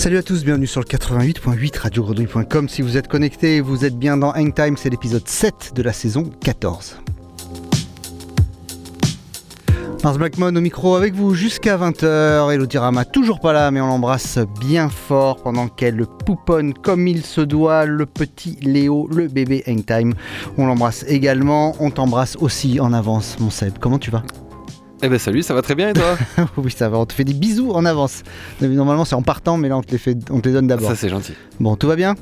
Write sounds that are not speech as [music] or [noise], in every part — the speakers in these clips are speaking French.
Salut à tous, bienvenue sur le 88.8 radiogrenouille.com. Si vous êtes connectés, vous êtes bien dans Hangtime, c'est l'épisode 7 de la saison 14. Mars Blackmon au micro avec vous jusqu'à 20h. Elodie Rama toujours pas là, mais on l'embrasse bien fort pendant qu'elle pouponne comme il se doit le petit Léo, le bébé Hangtime. On l'embrasse également, on t'embrasse aussi en avance, mon Seb. Comment tu vas? Eh ben salut, ça va très bien et toi [laughs] Oui, ça va, on te fait des bisous en avance. Normalement, c'est en partant, mais là, on te les, fait, on te les donne d'abord. Ça, c'est gentil. Bon, tout va bien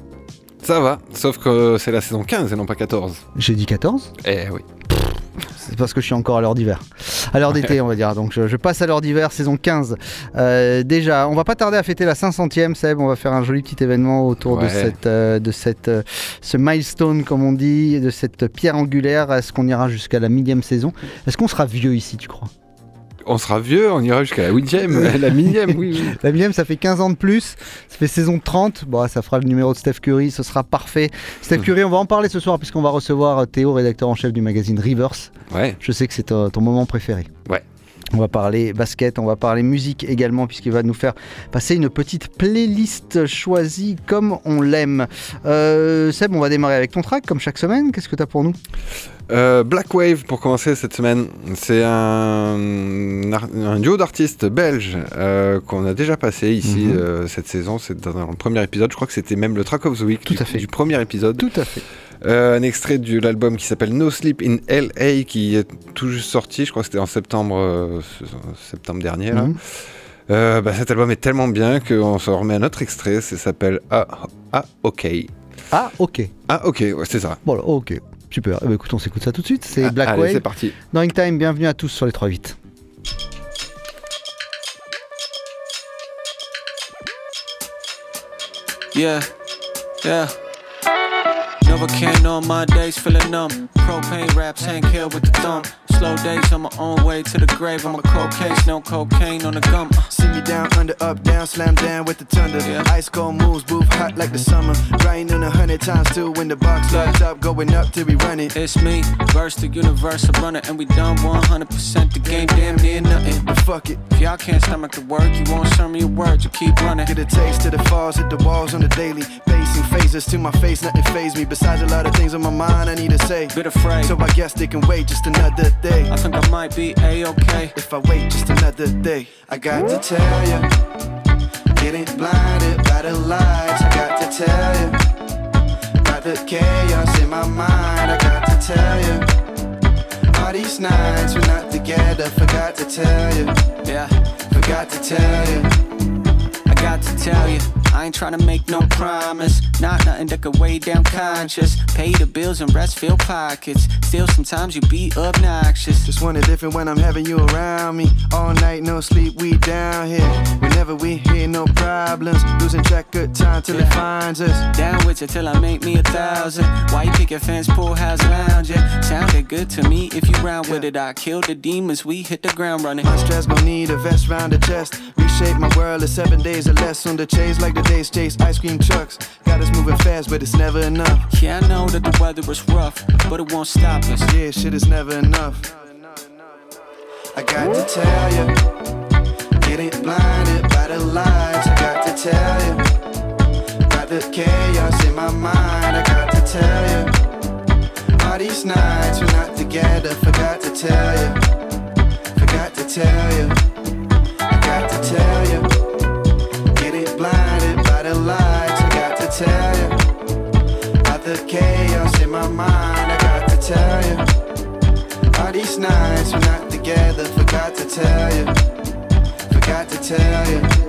Ça va, sauf que c'est la saison 15 et non pas 14. J'ai dit 14 Eh oui. C'est parce que je suis encore à l'heure d'hiver. À l'heure d'été, on va dire. Donc je, je, passe à l'heure d'hiver, saison 15. Euh, déjà, on va pas tarder à fêter la 500e, Seb. On va faire un joli petit événement autour Ouais. de, cette, euh, de cette, euh, ce milestone, comme on dit, de cette pierre angulaire. Est-ce qu'on ira jusqu'à la millième saison? Est-ce qu'on sera vieux ici, tu crois? On sera vieux, on ira jusqu'à la huitième, [laughs] la millième, oui, oui. La millième, ça fait 15 ans de plus. Ça fait saison 30. Bon, ça fera le numéro de Steph Curry. Ce sera parfait. Steph Curry, on va en parler ce soir puisqu'on va recevoir Théo, rédacteur en chef du magazine Rivers. Ouais. Je sais que c'est ton, ton moment préféré. Ouais. On va parler basket, on va parler musique également, puisqu'il va nous faire passer une petite playlist choisie comme on l'aime. Euh, Seb, on va démarrer avec ton track, comme chaque semaine. Qu'est-ce que tu as pour nous? Euh, Black Wave pour commencer cette semaine. C'est un, un duo d'artistes belges euh, qu'on a déjà passé ici Mhm. euh, cette saison. C'est dans le premier épisode. Je crois que c'était même le track of the week Tout du, à fait. du premier épisode. Tout à fait. Un extrait de l'album qui s'appelle No Sleep in LA qui est tout juste sorti. Je crois que c'était en septembre, septembre dernier. Là. Mhm. Bah, cet album est tellement bien qu'on se remet un autre extrait. Ça s'appelle Ah, ah OK. Ah, ok. Ah OK, ouais, c'est ça. Bon, ok. Super. Eh ben, écoute, on s'écoute ça tout de suite. C'est Ah, Black allez, Wave. c'est parti. Dans Time, bienvenue à tous sur les 3-8. Yeah, yeah. Novocaine on my days feeling numb. Propane raps, Hank Hill with the thumb. Slow days on my own way to the grave. I'm a cold case, no cocaine on the gum. Uh. See me down, under, up, down, slam down with the thunder. Yeah. Ice cold moves, booth hot like the summer. Grinding a hundred times too when the box lights up, going up till we run it. It's me, verse the universe, I run it, and we done 100%. The game damn near nothing. But fuck it, If y'all can't stomach the work, you won't serve me your words, you keep running. get a taste to the falls, hit the walls on the daily. Pacing phases to my face, nothing phase me. Besides a lot of things on my mind, I need to say. Bit afraid, So I guess they can wait just another day. I think I might be a-okay. If I wait just another day, I got to tell you, Getting blinded by the lights, I got to tell you, About the chaos in my mind, I got to tell you, All these nights we're not together, forgot to tell ya. Yeah. Forgot to tell ya. I got to tell you, I ain't tryna make no promise. Not nothing that could weigh down conscious. Pay the bills and rest fill pockets. Still, sometimes you be obnoxious. Just want it different when I'm having you around me. All night, no sleep, we down here. Whenever we hear no problems, losing track of time till it finds us. Down with you till I make me a thousand. Why you pick your fence, pool house lounge? Yeah, sounded good to me. If you round with it, I kill the demons. We hit the ground running. My stress gon' need a vest round the chest. Reshape. My world is seven days or less on the chase, like days chase ice cream trucks. Got us moving fast, but it's never enough. Yeah, I know that the weather is rough, but it won't stop us. Yeah, shit is never enough. I got to tell you, getting blinded by the lights. I got to tell you, about the chaos in my mind. I got to tell you, all these nights we're not together. Forgot to tell you, forgot to tell you, tell you. All these nights we're not together, forgot to tell you, forgot to tell you.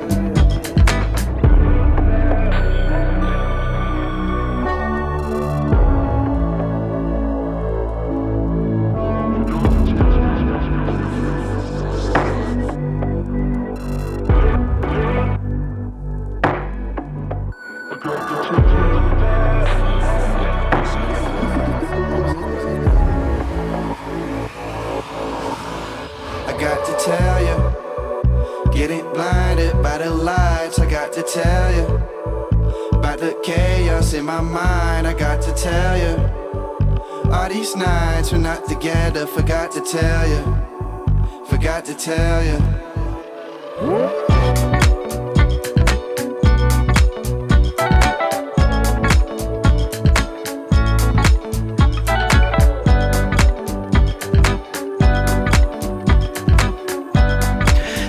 My mind. I got to tell you, all these nights we're not together. Forgot to tell you, forgot to tell you.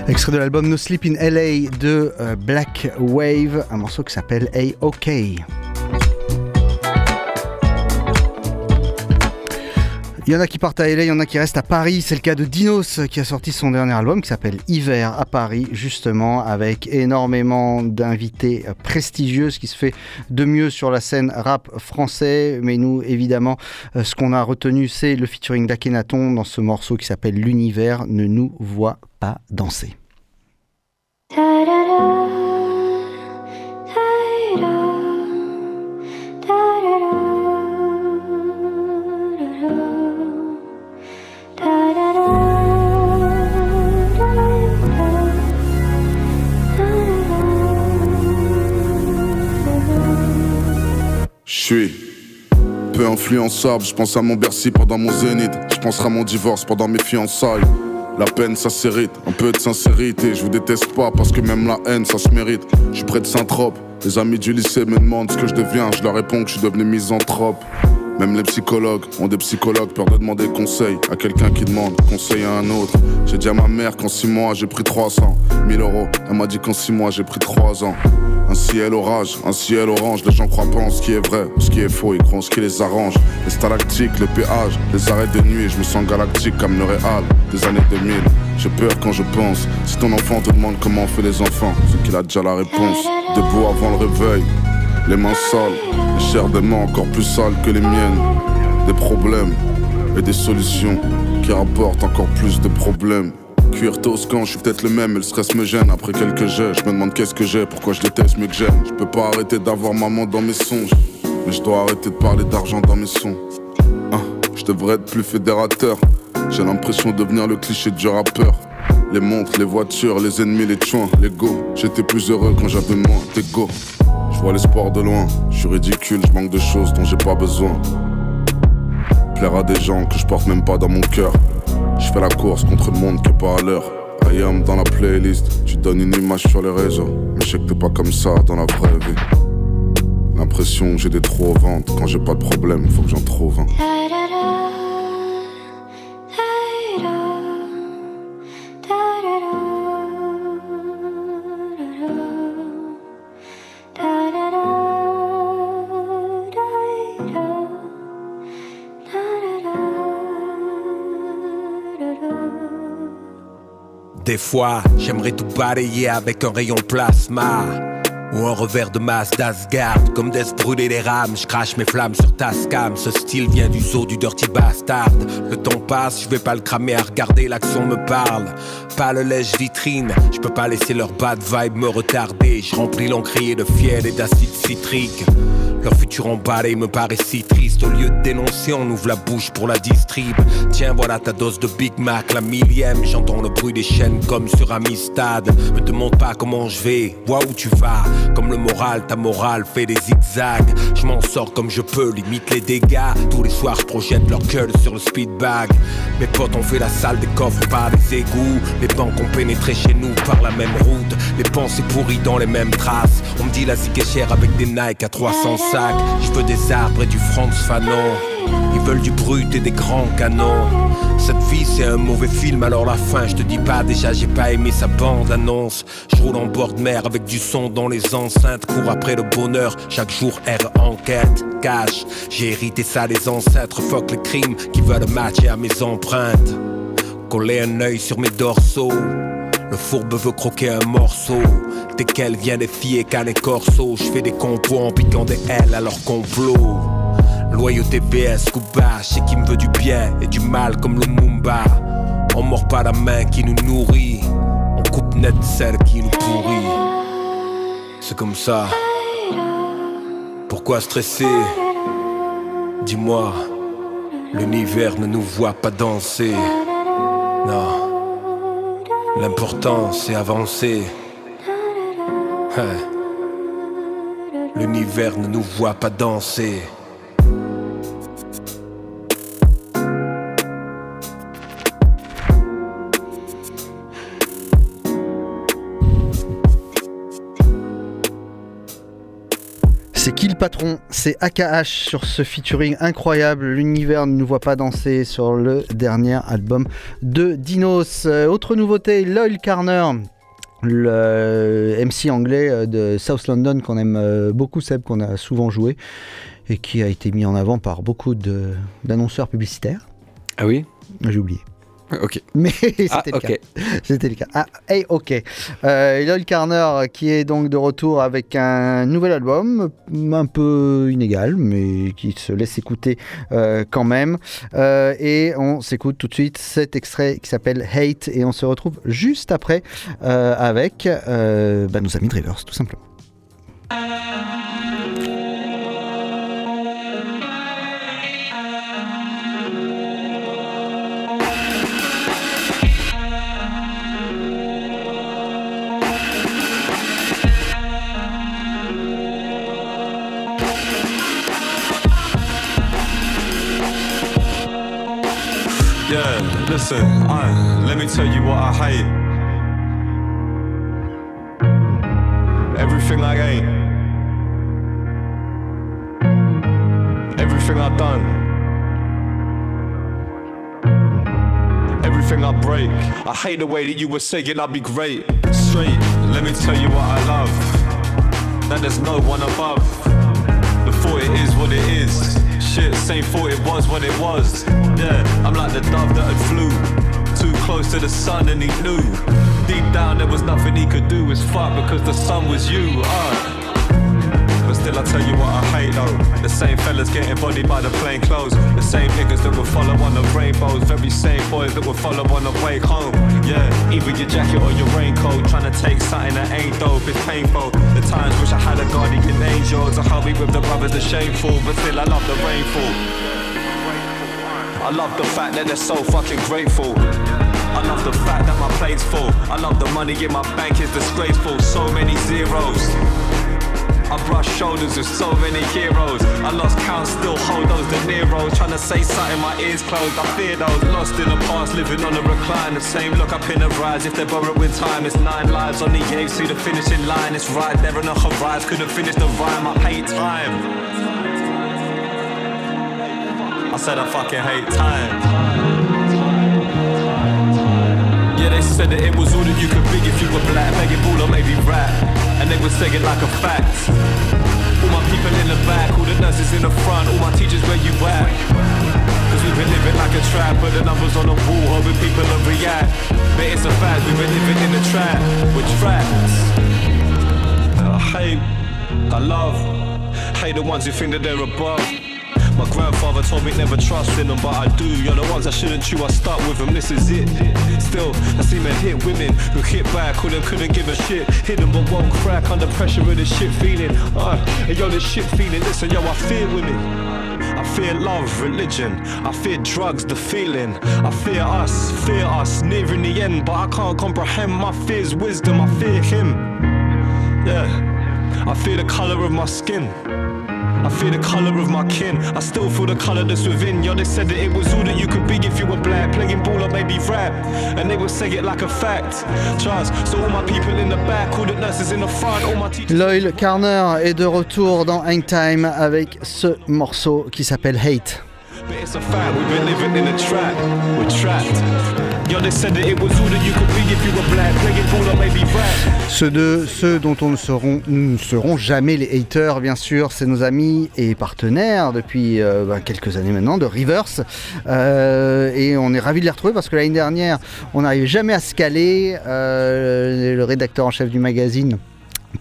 Extrait de l'album No Sleep in LA de euh, Black Wave, un morceau qui s'appelle A OK. Il y en a qui partent à LA, il y en a qui restent à Paris. C'est le cas de Dinos qui a sorti son dernier album qui s'appelle Hiver à Paris, justement, avec énormément d'invités prestigieux, ce qui se fait de mieux sur la scène rap français. Mais nous, évidemment, euh, ce qu'on a retenu, c'est le featuring d'Akhenaton dans ce morceau qui s'appelle L'univers ne nous voit pas danser. Je pense à mon Bercy pendant mon zénith, je penserai à mon divorce pendant mes fiançailles. La peine ça s'hérite, un peu de sincérité, je vous déteste pas parce que même la haine ça se mérite. Je suis près de Saint-Trope, les amis du lycée me demandent ce que je deviens, je leur réponds que je suis devenu misanthrope. Même les psychologues ont des psychologues, peur de demander conseil à quelqu'un qui demande conseil à un autre. J'ai dit à ma mère qu'en 6 mois j'ai pris 300 000 euros. Elle m'a dit qu'en 6 mois j'ai pris 3 ans. Un ciel orage, un ciel orange, les gens croient pas en ce qui est vrai ce qui est faux, ils croient en ce qui les arrange. Les stalactiques, le péage, les arrêts de nuit, je me sens galactique comme le Réal des années 2000. J'ai peur quand je pense, si ton enfant te demande comment on fait les enfants, c'est qu'il a déjà la réponse. Debout avant le réveil, les mains sales, les chairs des mains encore plus sales que les miennes. Des problèmes et des solutions qui rapportent encore plus de problèmes. Cuir toscan, je suis peut-être le même, mais le stress me gêne. Après quelques jets, je me demande qu'est-ce que j'ai, pourquoi je déteste mieux que j'aime. Je peux pas arrêter d'avoir maman dans mes songes, mais je dois arrêter de parler d'argent dans mes sons. Hein, je devrais être plus fédérateur. J'ai l'impression de devenir le cliché du rappeur. Les montres, les voitures, les ennemis, les tuins, les go. J'étais plus heureux quand j'avais moins d'ego. Je vois l'espoir de loin, je suis ridicule, je manque de choses dont j'ai pas besoin. Plaire à des gens que je porte même pas dans mon cœur. Je fais la course contre le monde pas à l'heure. I am dans la playlist, tu donnes une image sur les réseaux. Mais je sais que t'es pas comme ça dans la vraie vie. L'impression que j'ai des trous au ventre. Quand j'ai pas de problème, faut que j'en trouve un. J'aimerais tout balayer avec un rayon plasma. Ou un revers de masse d'Asgard. Comme Death brûler les rames Je crache mes flammes sur ta scam. Ce style vient du zoo du dirty bastard. Le temps passe, je vais pas le cramer à regarder L'action me parle. Pas le lèche vitrine Je peux pas laisser leur bad vibe me retarder. Je remplis l'encrier de fiel et d'acide citrique leur futur emballé me paraît si triste. Au lieu de dénoncer, on ouvre la bouche pour la distrib. Tiens, voilà ta dose de Big Mac, la millième. J'entends le bruit des chaînes comme sur Amistad. Me demande pas comment je vais, vois où tu vas. Comme le moral, ta morale fait des zigzags. Je m'en sors comme je peux, limite les dégâts. Tous les soirs, je projette leur gueule sur le speedbag. Mes potes ont fait la salle des coffres par les égouts. Les banques ont pénétré chez nous par la même route. Les pensées pourries dans les mêmes traces. On me dit la zig est chère avec des Nike à 300 je veux des arbres et du Franz Fanon. Ils veulent du brut et des grands canons. Cette vie c'est un mauvais film, alors la fin, je te dis pas déjà, j'ai pas aimé sa bande annonce. Je roule en bord de mer avec du son dans les enceintes, cours après le bonheur, chaque jour R enquête, cash. J'ai hérité ça des ancêtres, fuck les crimes qui veulent matcher à mes empreintes. Coller un œil sur mes dorsaux. Le fourbe veut croquer un morceau. Desquels viennent les filles et cannes. Je fais des compos en piquant des ailes à leur complot. Loyauté BS, coup et qui me veut du bien et du mal comme le Mumba. On mord pas la main qui nous nourrit. On coupe net celle qui nous pourrit. C'est comme ça. Pourquoi stresser? Dis-moi, l'univers ne nous voit pas danser. Non. L'important c'est avancer. Hein. L'univers ne nous voit pas danser. Patron C'est AKH sur ce featuring incroyable. L'univers ne nous voit pas danser sur le dernier album de Dinos. Euh, autre nouveauté, Loyal Carner le MC anglais euh, de South London qu'on aime euh, beaucoup, Seb, qu'on a souvent joué et qui a été mis en avant par beaucoup d'annonceurs publicitaires. Ah oui? J'ai oublié. Ok. Mais [laughs] c'était Ah, le ok. cas. C'était le cas. Ah, hey, ok. Euh, Lloyd Carner qui est donc de retour avec un nouvel album, un peu inégal, mais qui se laisse écouter euh, quand même. Euh, et on s'écoute tout de suite cet extrait qui s'appelle Hate et on se retrouve juste après euh, avec bah, nos amis de Rivers, tout simplement. Listen, I, let me tell you what I hate. Everything I ain't. Everything I've done. Everything I break. I hate the way that you were saying I'd be great. Straight, let me tell you what I love. That there's no one above. Before it is what it is. Shit, same thought it was when it was. Yeah, I'm like the dove that had flew too close to the sun and he knew. Deep down there was nothing he could do. It's fuck because the sun was you. Uh. Still, I tell you what I hate though. The same fellas getting bodied by the plain clothes. The same niggas that would follow on the rainbows. Very same boys that would follow on the way home. Yeah, either your jacket or your raincoat. Trying to take something that ain't dope, it's painful. The times wish I had a guardian angel to hurry with the brothers, the shameful. But still, I love the rainfall. I love the fact that they're so fucking grateful. I love the fact that my plate's full. I love the money in my bank is disgraceful. So many zeros. I brush shoulders with so many heroes. I lost count, still hold those De Niro's. Trying to say something, my ears closed. I fear those lost in the past, living on a recline. The same look up in the rise. If they're with time, it's nine lives on the edge to the finishing line. It's right there on the horizon. Couldn't finish the rhyme. I hate time. I said I fucking hate time. Said that it was all that you could be if you were black, begging ball or maybe rap. And they would say it like a fact. All my people in the back, all the nurses in the front, all my teachers where you at? Cause we've been living like a trap, but the numbers on the wall, hoping people will react. But it's a fact, we've been living in a trap, with traps. I hate, I love. Hate the ones who think that they're above. My grandfather told me never trust in them, but I do. You're the ones I shouldn't chew, I start with them, this is it. Still, I see men hit women who hit back, who them couldn't give a shit. Hit them but won't crack under pressure of this shit feeling. Uh, and yo, this shit feeling, listen, yo, I fear women. I fear love, religion. I fear drugs, the feeling. I fear us, fear us, nearing the end, but I can't comprehend my fear's wisdom. I fear him. Yeah, I fear the color of my skin. I fear the color of my kin. I still feel the color that's within. Yo, they said that it was all that you could be if you were black. Playing ball or maybe rap. And they would say it like a fact. Trust. So all my people in the back, all the nurses in the front, all my teachers. Loyal Carner est de retour dans Hang Time avec ce morceau qui s'appelle Hate. But it's a fact, we've been living in a trap. We're trapped. Ceux, de, ceux dont on ne seront, ne serons jamais les haters, bien sûr, c'est nos amis et partenaires depuis euh, bah, quelques années maintenant de Rivers. Euh, et on est ravis de les retrouver parce que l'année dernière, on n'arrivait jamais à se caler. Euh, le rédacteur en chef du magazine.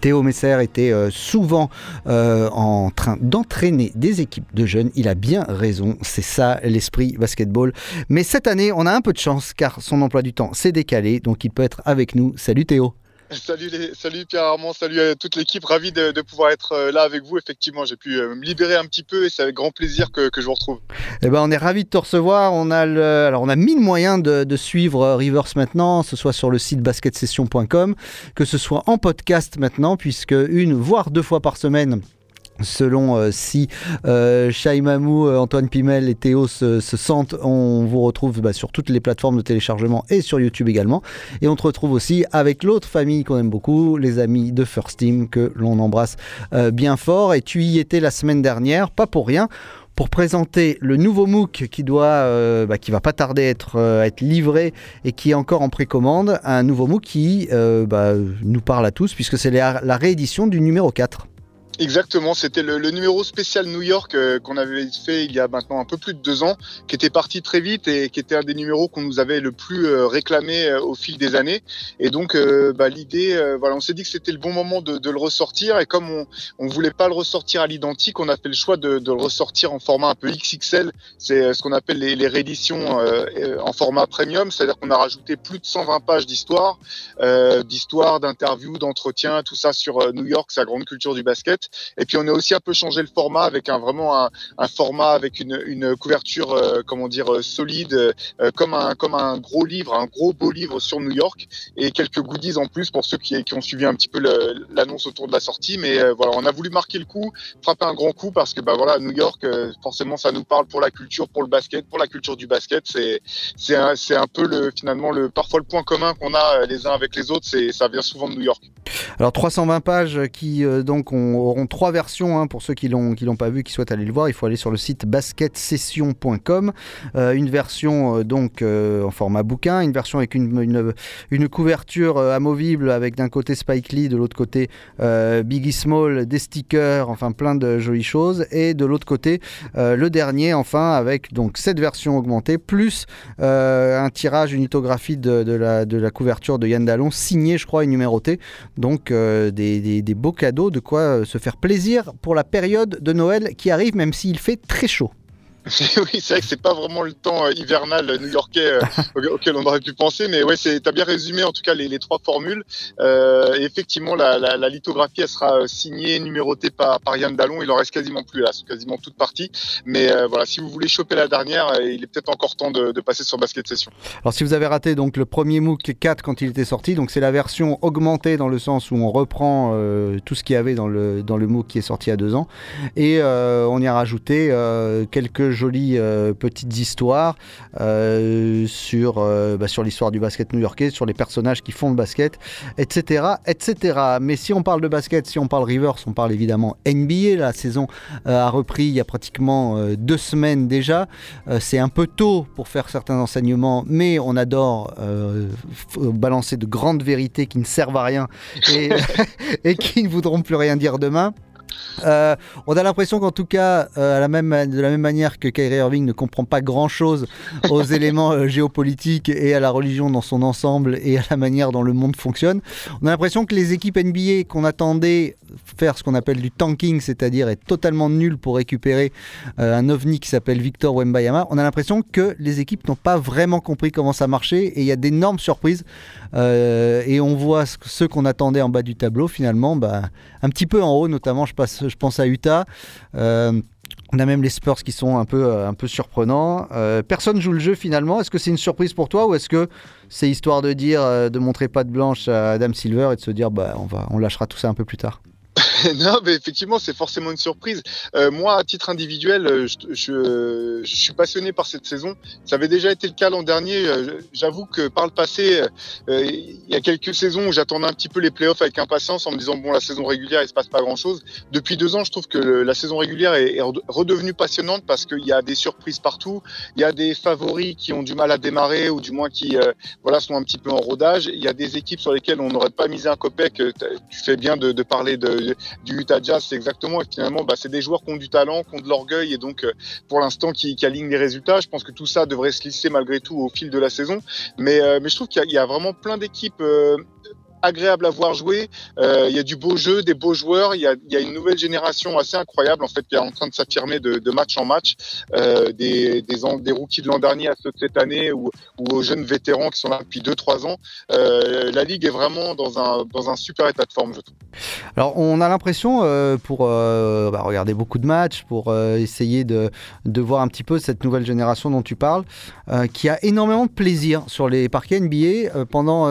Théo Messer était euh, souvent euh, en train d'entraîner des équipes de jeunes. Il a bien raison, c'est ça l'esprit basketball. Mais cette année, on a un peu de chance car son emploi du temps s'est décalé, donc il peut être avec nous. Salut Théo. Salut, salut Pierre Armand, salut à toute l'équipe, ravi de, pouvoir être euh, là avec vous. Effectivement, j'ai pu me libérer un petit peu et c'est avec grand plaisir que, je vous retrouve. Eh ben, on est ravi de te recevoir. On a, alors, on a mille moyens de, de, suivre Rivers maintenant, que ce soit sur le site basketsession.com, que ce soit en podcast maintenant, puisque une voire deux fois par semaine selon euh, si euh, Mamou, euh, Antoine Pimel et Théo se, se sentent, on vous retrouve bah, sur toutes les plateformes de téléchargement et sur YouTube également. Et on te retrouve aussi avec l'autre famille qu'on aime beaucoup, les amis de First Team que l'on embrasse euh, bien fort. Et tu y étais la semaine dernière, pas pour rien pour présenter le nouveau MOOC qui doit, euh, bah, qui va pas tarder à être, euh, être, livré et qui est encore en précommande, un nouveau MOOC qui euh, bah, nous parle à tous puisque c'est la, la réédition du numéro 4. Exactement, c'était le, le, numéro spécial New York euh, qu'on avait fait il y a maintenant un peu plus de deux ans, qui était parti très vite et qui était un des numéros qu'on nous avait le plus euh, réclamé euh, au fil des années. Et donc, bah, l'idée, voilà, on s'est dit que c'était le bon moment de, de, le ressortir. Et comme on, on voulait pas le ressortir à l'identique, on a fait le choix de, de, le ressortir en format un peu XXL. C'est ce qu'on appelle les, les rééditions en format premium, c'est-à-dire qu'on a rajouté plus de 120 pages d'histoire, d'histoire, d'interviews, d'entretiens, tout ça sur New York, sa grande culture du basket. Et puis on a aussi un peu changé le format avec vraiment un, format avec une, couverture euh, comment dire euh, solide euh, comme un comme un gros livre, un gros beau livre sur New York et quelques goodies en plus pour ceux qui, ont suivi un petit peu l'annonce autour de la sortie. Mais voilà, on a voulu marquer le coup, frapper un grand coup parce que bah voilà New York forcément ça nous parle pour la culture, pour le basket, pour la culture du basket. C'est c'est un, un peu le finalement le parfois le point commun qu'on a les uns avec les autres. C'est ça vient souvent de New York. Alors 320 pages qui donc on, auront trois versions hein, pour ceux qui l'ont qui l'ont pas vu, qui souhaitent aller le voir. Il faut aller sur le site basketsession.com. Euh, une version euh, donc euh, en format bouquin, une version avec une, une, couverture amovible avec d'un côté Spike Lee, de l'autre côté Biggie Small, des stickers, enfin plein de jolies choses, et de l'autre côté le dernier enfin avec donc cette version augmentée plus un tirage, une lithographie de, la, de la couverture de Yann Dallon signée je crois et numérotée. Donc des, des, des, beaux cadeaux, de quoi euh, faire plaisir pour la période de Noël qui arrive, même s'il fait très chaud. [laughs] oui, c'est vrai que c'est pas vraiment le temps euh, hivernal new-yorkais euh, auquel on aurait pu penser, mais ouais, c'est t'as bien résumé en tout cas les, trois formules. Euh, effectivement, la, lithographie elle sera signée, numérotée par, par Yann Dallon. Il en reste quasiment plus là, c'est quasiment toute partie. Mais euh, voilà, si vous voulez choper la dernière, il est peut-être encore temps de, de, passer sur Basket Session. Alors si vous avez raté donc le premier MOOC 4 quand il était sorti, donc c'est la version augmentée dans le sens où on reprend euh, tout ce qu'il y avait dans le dans le MOOC qui est sorti a deux ans et on y a rajouté quelques jolies euh, petites histoires euh, sur, euh, bah, sur l'histoire du basket new-yorkais, sur les personnages qui font le basket, etc., etc. Mais si on parle de basket, si on parle Rivers, on parle évidemment NBA. La saison a repris il y a pratiquement deux semaines déjà. C'est un peu tôt pour faire certains enseignements, mais on adore balancer de grandes vérités qui ne servent à rien et [laughs] qui ne voudront plus rien dire demain. Euh, on a l'impression qu'en tout cas, euh, à la même, de la même manière que Kyrie Irving ne comprend pas grand-chose [laughs] aux éléments euh, géopolitiques et à la religion dans son ensemble et à la manière dont le monde fonctionne, on a l'impression que les équipes NBA qu'on attendait faire ce qu'on appelle du tanking, c'est-à-dire être totalement nul pour récupérer un ovni qui s'appelle Victor Wembayama, on a l'impression que les équipes n'ont pas vraiment compris comment ça marchait et il y a d'énormes surprises. Et on voit ce- ceux qu'on attendait en bas du tableau, finalement, bah, un petit peu en haut, notamment je, je pense à Utah. Euh, on a même les Spurs qui sont un peu, euh, un peu surprenants. Euh, personne joue le jeu finalement. Est-ce que c'est une surprise pour toi ou est-ce que c'est histoire de dire, de montrer patte blanche à Adam Silver et de se dire, bah, on, va, on lâchera tout ça un peu plus tard? [laughs] non, mais effectivement, c'est forcément une surprise. Euh, moi, à titre individuel, euh, je, je- je suis passionné par cette saison. Ça avait déjà été le cas l'an dernier. Euh, J'avoue que par le passé, euh, il y a quelques saisons où j'attendais un petit peu les playoffs avec impatience en me disant bon, la saison régulière, il se passe pas grand-chose. Depuis deux ans, je trouve que la saison régulière est, est rede- redevenue passionnante parce qu'il y a des surprises partout. Il y a des favoris qui ont du mal à démarrer ou du moins qui voilà sont un petit peu en rodage. Il y a des équipes sur lesquelles on n'aurait pas misé un copec. Tu fais bien de, de parler de, du Utah Jazz, c'est exactement. Et finalement, bah, c'est des joueurs qui ont du talent, qui ont de l'orgueil et donc euh, pour l'instant qui, qui alignent les résultats. Je pense que tout ça devrait se lisser malgré tout au fil de la saison. Mais, euh, mais je trouve qu'il y, y a vraiment plein d'équipes. euh, agréables à voir jouer, Euh, il y a du beau jeu, des beaux joueurs, il y a, une nouvelle génération assez incroyable en fait qui est en train de s'affirmer de, match en match, euh, des, rookies de l'an dernier à ceux de cette année ou, aux jeunes vétérans qui sont là depuis 2-3 ans. Euh, la ligue est vraiment dans un, super état de forme, je trouve. Alors, on a l'impression, pour bah, regarder beaucoup de matchs, pour essayer de, de voir un petit peu cette nouvelle génération dont tu parles, qui a énormément de plaisir sur les parquets NBA. Pendant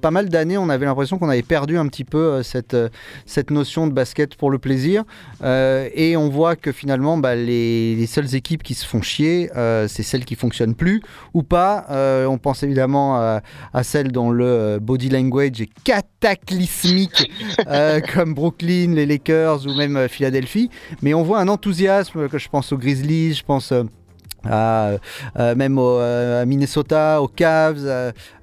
pas mal d'années, on avait l'impression qu'on avait perdu un petit peu euh, cette, euh, cette notion de basket pour le plaisir. Euh, et on voit que finalement, bah, les, les seules équipes qui se font chier, c'est celles qui fonctionnent plus ou pas. On pense évidemment à, à celles dont le body language est cataclysmique, [laughs] comme Brooklyn, les Lakers ou même Philadelphie. Mais on voit un enthousiasme que je pense aux Grizzlies, je pense. Euh, à, même au, euh, à Minnesota, aux Cavs,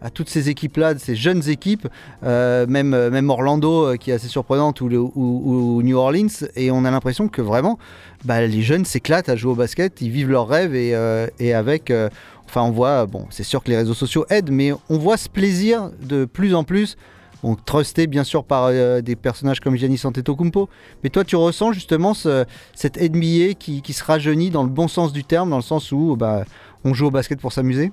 à, toutes ces équipes-là, ces jeunes équipes, euh, même, même Orlando qui est assez surprenante ou, ou- ou New Orleans, et on a l'impression que vraiment bah, les jeunes s'éclatent à jouer au basket, ils vivent leurs rêves et, et avec, enfin on voit, bon c'est sûr que les réseaux sociaux aident, mais on voit ce plaisir de plus en plus Bon, trusté bien sûr par euh, des personnages comme Giannis Antetokounmpo. Mais toi, tu ressens justement ce- cette NBA qui, qui se rajeunit dans le bon sens du terme, dans le sens où bah, on joue au basket pour s'amuser?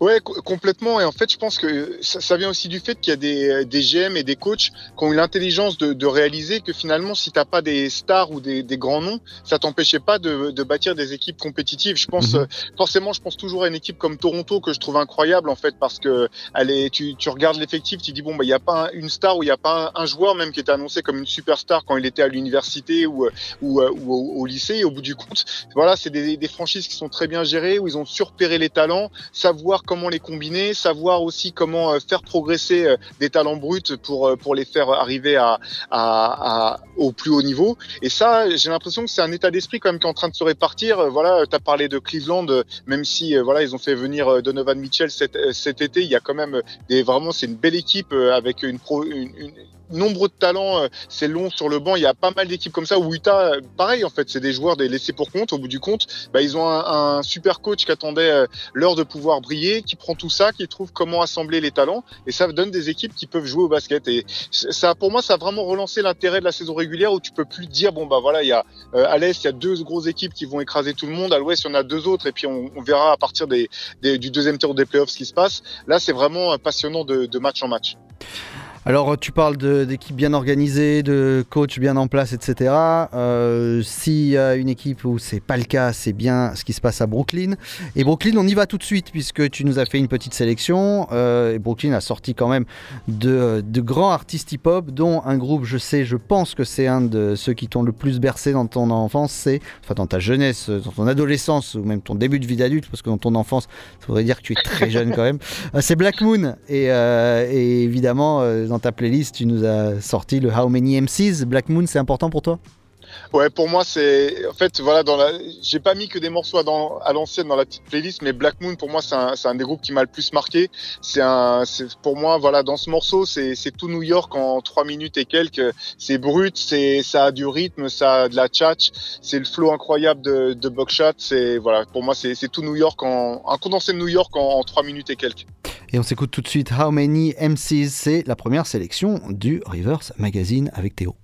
Ouais, co- complètement. Et en fait, je pense que ça, ça vient aussi du fait qu'il y a des, des GM et des coachs qui ont eu l'intelligence de, de réaliser que finalement, si t'as pas des stars ou des, des grands noms, ça t'empêchait pas de, de bâtir des équipes compétitives. Je pense Mhm. euh, forcément, je pense toujours à une équipe comme Toronto que je trouve incroyable en fait parce que elle est, tu, tu regardes l'effectif, tu dis bon bah il y a pas un- une star ou il y a pas un, un joueur même qui était annoncé comme une superstar quand il était à l'université ou, ou, euh, ou au, au lycée. Et au bout du compte, voilà, c'est des, des franchises qui sont très bien gérées où ils ont surpéré les talents, savoir comment les combiner, savoir aussi comment euh, faire progresser euh, des talents bruts pour euh, pour les faire arriver à, au plus haut niveau. Et ça, j'ai l'impression que c'est un état d'esprit quand même qui est en train de se répartir. Voilà, tu as parlé de Cleveland, même si voilà, ils ont fait venir Donovan Mitchell cet, cet été, il y a quand même des vraiment c'est une belle équipe avec une pro une- nombre de talents, euh, c'est long sur le banc. Il y a pas mal d'équipes comme ça où Utah, euh, pareil en fait, c'est des joueurs des laissés pour compte. Au bout du compte, bah, ils ont un, un super coach qui attendait euh, l'heure de pouvoir briller, qui prend tout ça, qui trouve comment assembler les talents, et ça donne des équipes qui peuvent jouer au basket. Et ça, pour moi, ça a vraiment relancé l'intérêt de la saison régulière où tu peux plus dire bon bah voilà, il y a euh, à l'est, il y a deux grosses équipes qui vont écraser tout le monde. À l'ouest, il y en a deux autres, et puis on, on verra à partir des, des- du deuxième tour des playoffs ce qui se passe. Là, c'est vraiment passionnant de, de match en match. Alors, tu parles d'équipes bien organisées, de coachs bien en place, etc. Euh, S'il y a une équipe où c'est pas le cas, c'est bien ce qui se passe à Brooklyn. Et Brooklyn, on y va tout de suite, puisque tu nous as fait une petite sélection. Euh, et Brooklyn a sorti quand même de, grands artistes hip-hop, dont un groupe, je sais, je pense que c'est un de ceux qui t'ont le plus bercé dans ton enfance, c'est, enfin dans ta jeunesse, dans ton adolescence, ou même ton début de vie d'adulte, parce que dans ton enfance, ça voudrait dire que tu es très jeune quand même. Euh, c'est Black Moon. Et, euh, et évidemment, dans ta playlist, tu nous as sorti le How Many MCs. Black Moon, c'est important pour toi? Ouais, pour moi, c'est. En fait, voilà, dans la. J'ai pas mis que des morceaux à, l'ancienne dans la petite playlist, mais Black Moon, pour moi, c'est un... un, des groupes qui m'a le plus marqué. C'est un. Pour moi, voilà, dans ce morceau, c'est tout New York en trois minutes et quelques. C'est brut, c'est ça a du rythme, ça a de la tchatch, c'est le flow incroyable de, de Buckshot. C'est voilà, pour moi, c'est tout New York en un condensé de New York en trois minutes et quelques. Et on s'écoute tout de suite How Many MCs, c'est la première sélection du Reverse Magazine avec Théo.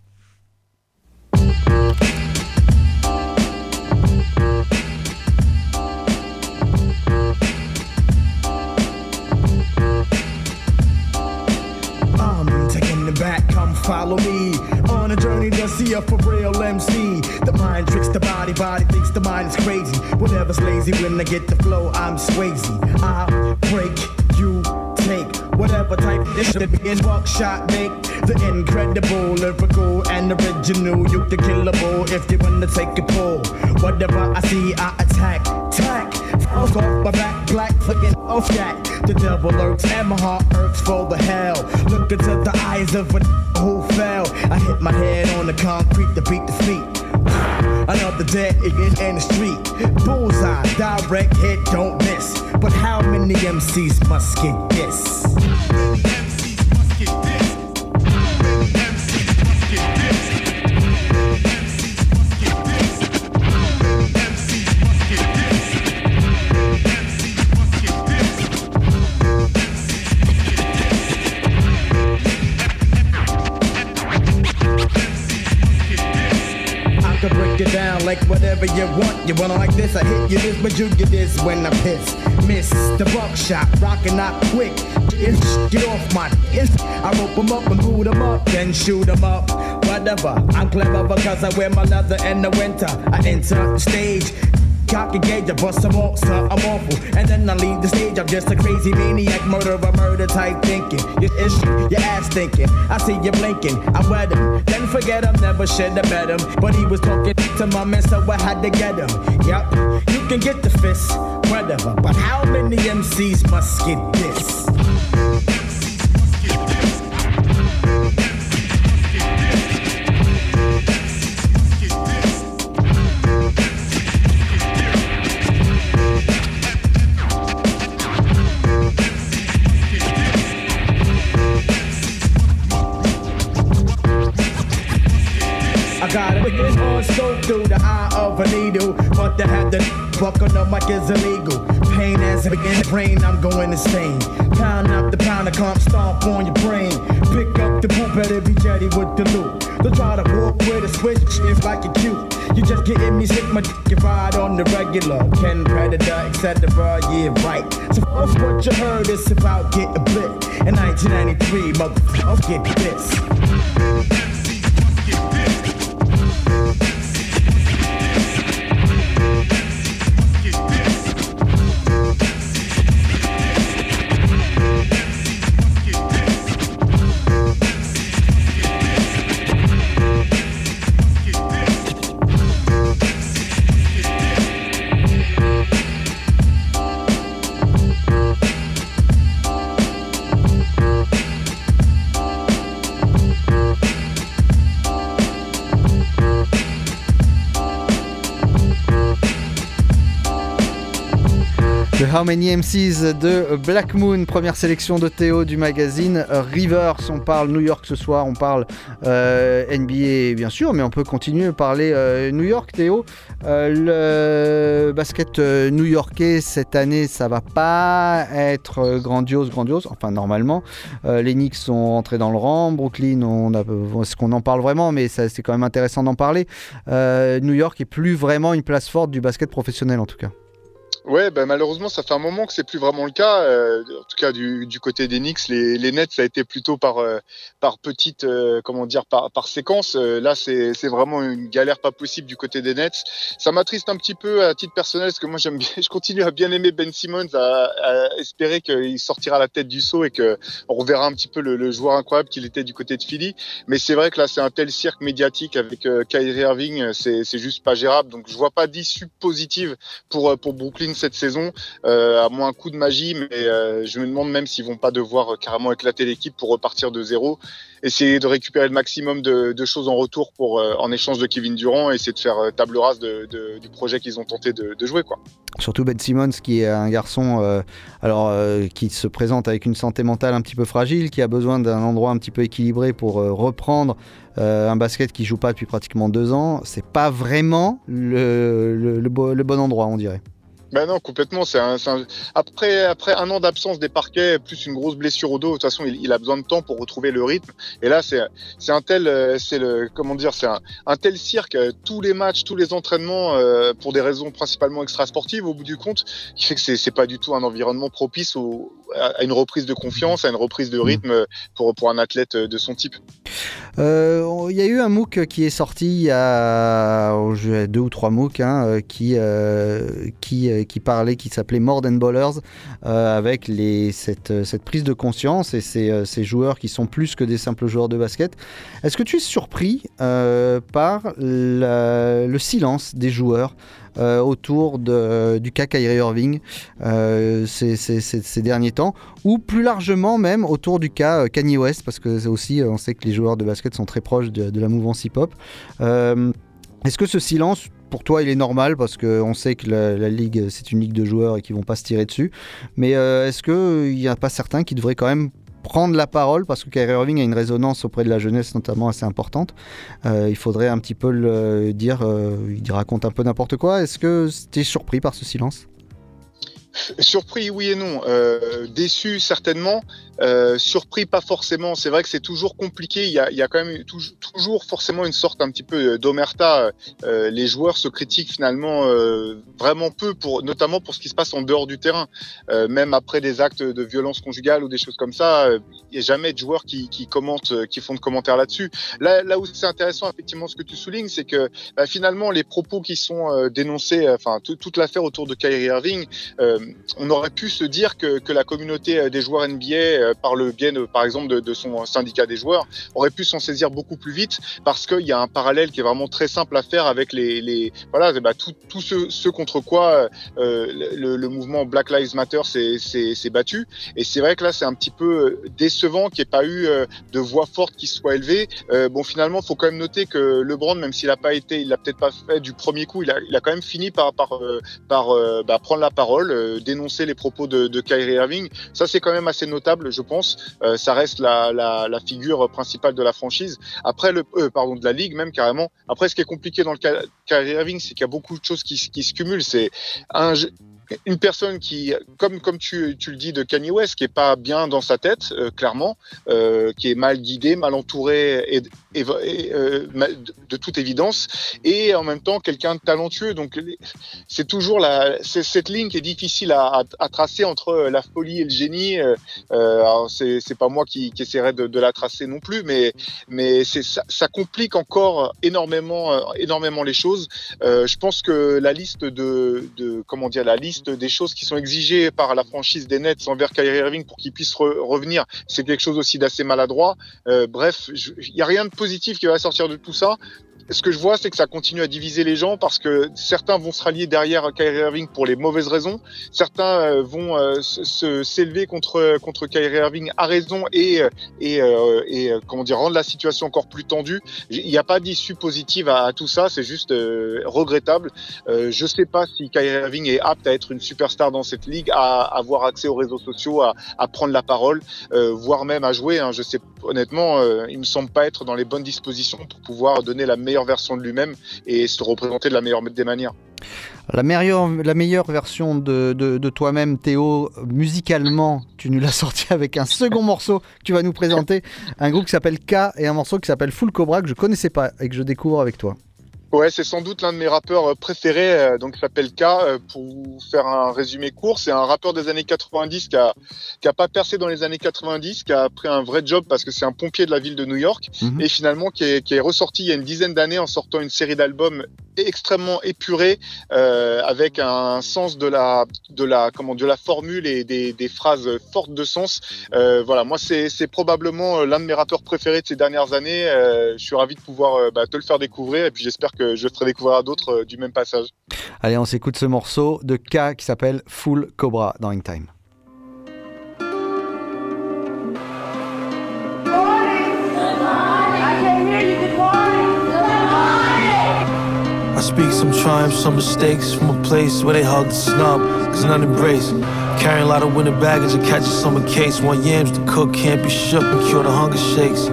Follow me on a journey to see a for real MC. The mind tricks the body, body thinks the mind is crazy. Whatever's lazy when I get the flow, I'm Swayze. I break, you whatever type should be in buckshot make the incredible lyrical and original. You can kill a bull if you wanna take a pull. Whatever i see i attack tack. Off my back black flicking off that. The devil lurks and my heart irks for the hell. Look into the eyes of a who fell. I hit my head on the concrete to beat the feet [sighs] Another day in the street. Bullseye, direct hit, don't miss. But how many MCs must get this? Whatever you want. You wanna like this, I hit you this, but you get this when I piss. Miss the buckshot, rockin' not quick. Get off my. I rope 'em up and boot 'em up, then shoot 'em up. Whatever, I'm clever because I wear my leather in the winter. I enter stage. Cock gauge, I bust some off, so I'm awful. And then I leave the stage, I'm just a crazy maniac, murderer, murder type thinking. Your issue, your ass thinking. I see you blinking, I wet him. Then forget him, never should have met him. But he was talking to my man, so I had to get him. Yep, you can get the fist, whatever. But how many MCs must get this? Needle. But to have the fuck on the mic is illegal. Pain as a begin brain, I'm going insane. Pound up the pound, I can't stomp on your brain. Pick up the boot, better be jetty with the loot. Don't try to walk with a switch, it's like a cute. You just getting me sick, my dick, you ride on the regular. Ken Predator, etc. Yeah, right. So fuck what you heard, it's about getting blit. In 1993, motherfucker, get this. How Many MCs de Black Moon, première sélection de Théo du magazine Rivers. On parle New York ce soir, on parle euh, NBA bien sûr, mais on peut continuer à parler euh, New York, Théo. Euh, le basket new-yorkais cette année, ça va pas être grandiose, grandiose. Enfin, normalement, les Knicks sont entrés dans le rang. Brooklyn, on a, est-ce qu'on en parle vraiment? Mais c'est quand même intéressant d'en parler. New York est plus vraiment une place forte du basket professionnel en tout cas. Ouais, bah, malheureusement, ça fait un moment que c'est plus vraiment le cas. Euh, en tout cas, du, du, côté des Knicks, les, les Nets, ça a été plutôt par euh, par petite, euh, comment dire, par, par séquence. là, c'est vraiment une galère pas possible du côté des Nets. Ça m'attriste un petit peu à titre personnel parce que moi, j'aime [laughs] je continue à bien aimer Ben Simmons, à, à espérer qu'il sortira la tête du saut et que on reverra un petit peu le, le joueur incroyable qu'il était du côté de Philly. Mais c'est vrai que là, c'est un tel cirque médiatique avec Kyrie Irving, c'est juste pas gérable. Donc, je vois pas d'issue positive pour pour Brooklyn cette saison, euh, à moins un coup de magie, mais euh, je me demande même s'ils vont pas devoir euh, carrément éclater l'équipe pour repartir de zéro, essayer de récupérer le maximum de, choses en retour pour, en échange de Kevin Durant, et essayer de faire table rase du projet qu'ils ont tenté de, jouer, quoi. Surtout Ben Simmons, qui est un garçon alors, qui se présente avec une santé mentale un petit peu fragile, qui a besoin d'un endroit un petit peu équilibré pour reprendre un basket qui joue pas depuis pratiquement deux ans. C'est pas vraiment le bon endroit, on dirait. Ben non, complètement. C'est un, c'est un- Après, après un an d'absence des parquets, plus une grosse blessure au dos, de toute façon, il, il a besoin de temps pour retrouver le rythme. Et là, c'est c'est un tel, euh, c'est le, comment dire, c'est un, un tel cirque. euh, Tous les matchs, tous les entraînements, euh, pour des raisons principalement extrasportives, au bout du compte, qui fait que c'est c'est pas du tout un environnement propice au, à une reprise de confiance, à une reprise de rythme euh, pour pour un athlète de son type. Euh, Il y a eu un MOOC qui est sorti il y a oh, deux ou trois MOOC hein, qui, euh, qui, euh, qui parlait, qui s'appelait More Than Ballers, euh, avec euh, cette prise de conscience et ces, joueurs qui sont plus que des simples joueurs de basket. Est-ce que tu es surpris par le silence des joueurs autour du cas Kyrie Irving ces, derniers temps, ou plus largement même autour du cas Kanye West, parce que aussi, on sait que les joueurs de basket sont très proches de, la mouvance hip-hop. Est-ce que ce silence, pour toi, il est normal parce qu'on sait que la, ligue, c'est une ligue de joueurs et qu'ils vont pas se tirer dessus. Mais euh, est-ce qu'il n'y a pas certains qui devraient quand même prendre la parole parce que Kyrie Irving a une résonance auprès de la jeunesse notamment assez importante. Euh, il faudrait un petit peu le dire, euh, il raconte un peu n'importe quoi. Est-ce que tu es surpris par ce silence? Surpris, oui et non. Euh, déçu, certainement. Euh, surpris, pas forcément. C'est vrai que c'est toujours compliqué. Il y a, y a quand même tou- toujours forcément une sorte un petit peu d'omerta. Euh, les joueurs se critiquent finalement euh, vraiment peu, pour, notamment pour ce qui se passe en dehors du terrain. Euh, même après des actes de violence conjugale ou des choses comme ça, euh, il n'y a jamais de joueurs qui, qui commentent, euh, qui font de commentaires là-dessus. Là, là où c'est intéressant, effectivement, ce que tu soulignes, c'est que bah, finalement, les propos qui sont euh, dénoncés, euh, enfin, tout- toute l'affaire autour de Kyrie Irving, euh, on aurait pu se dire que, que la communauté euh, des joueurs NBA, euh, par le biais, par exemple, de, son syndicat des joueurs, aurait pu s'en saisir beaucoup plus vite parce qu'il y a un parallèle qui est vraiment très simple à faire avec les, les voilà, bah, tout, tout ce, contre quoi euh, le, mouvement Black Lives Matter s'est- battu. Et c'est vrai que là, c'est un petit peu euh, décevant qu'il n'y ait pas eu euh, de voix forte qui soit élevée. Euh, bon, finalement, faut quand même noter que LeBron, même s'il n'a pas été, il l'a peut-être pas fait du premier coup, il a, il quand même fini par, euh, euh, bah, prendre la parole, euh, dénoncer les propos de Kyrie Irving. Ça, c'est quand même assez notable, je pense. Euh, ça reste la, figure principale de la franchise. Après, le, euh, pardon, de la ligue même carrément. Après, ce qui est compliqué dans le cas Kyrie Irving, c'est qu'il y a beaucoup de choses qui, qui se cumulent. C'est un, une personne qui, comme, comme tu, tu le dis de Kanye West, qui est pas bien dans sa tête, euh, clairement, euh, qui est mal guidé, mal entouré et, et- euh, de, toute évidence, et en même temps quelqu'un de talentueux. Donc c'est toujours la, c'est cette ligne qui est difficile à, à- à tracer entre la folie et le génie. Euh, euh, alors c'est pas moi qui, qui essaierai de, de la tracer non plus, mais mais ça, ça complique encore énormément euh, énormément les choses. Euh, je pense que la liste de, de comment dire la liste des choses qui sont exigées par la franchise des Nets envers Kyrie Irving pour qu'il puisse re- revenir, c'est quelque chose aussi d'assez maladroit. Euh, bref, il n'y a rien de positif qui va sortir de tout ça. Ce que je vois, c'est que ça continue à diviser les gens parce que certains vont se rallier derrière Kyrie Irving pour les mauvaises raisons. Certains euh, vont euh, s'élever contre contre Kyrie Irving à raison et euh, et, comment dire rendre la situation encore plus tendue. Il n'y a pas d'issue positive à, tout ça. C'est juste regrettable. Je sais pas si Kyrie Irving est apte à être une superstar dans cette ligue, à avoir accès aux réseaux sociaux, à, prendre la parole, voire même à jouer. Hein. Je sais honnêtement, il me semble pas être dans les bonnes dispositions pour pouvoir donner la meilleure version de lui-même et se représenter de la meilleure des manières. La meilleure, version de, de- de toi-même, Théo, musicalement, tu nous l'as [laughs] sorti avec un second morceau que tu vas nous présenter. Un groupe qui s'appelle K et un morceau qui s'appelle Full Cobra que je connaissais pas et que je découvre avec toi. Ouais, c'est sans doute l'un de mes rappeurs euh, préférés, euh, donc il s'appelle K. euh, Pour vous faire un résumé court, c'est un rappeur des années 90 qui a, qui a pas percé dans les années 90, qui a pris un vrai job parce que c'est un pompier de la ville de New York Mhm. et finalement qui est, qui est ressorti il y a une dizaine d'années en sortant une série d'albums extrêmement épuré, euh, avec un sens de la, de la, comment, de la formule et des, des phrases fortes de sens. Euh, voilà, moi c'est c'est probablement l'un de mes rappeurs préférés de ces dernières années. Euh, je suis ravi de pouvoir bah, te le faire découvrir et puis j'espère que je ferai découvrir à d'autres euh, du même passage. Allez, on s'écoute ce morceau de K qui s'appelle Full Cobra dans Hangtime. I speak some triumphs, some mistakes from a place where they hug the snub, cause none embrace. Carrying a lot of winter baggage and catching summer case. One yams to cook can't be shook and cure the hunger shakes.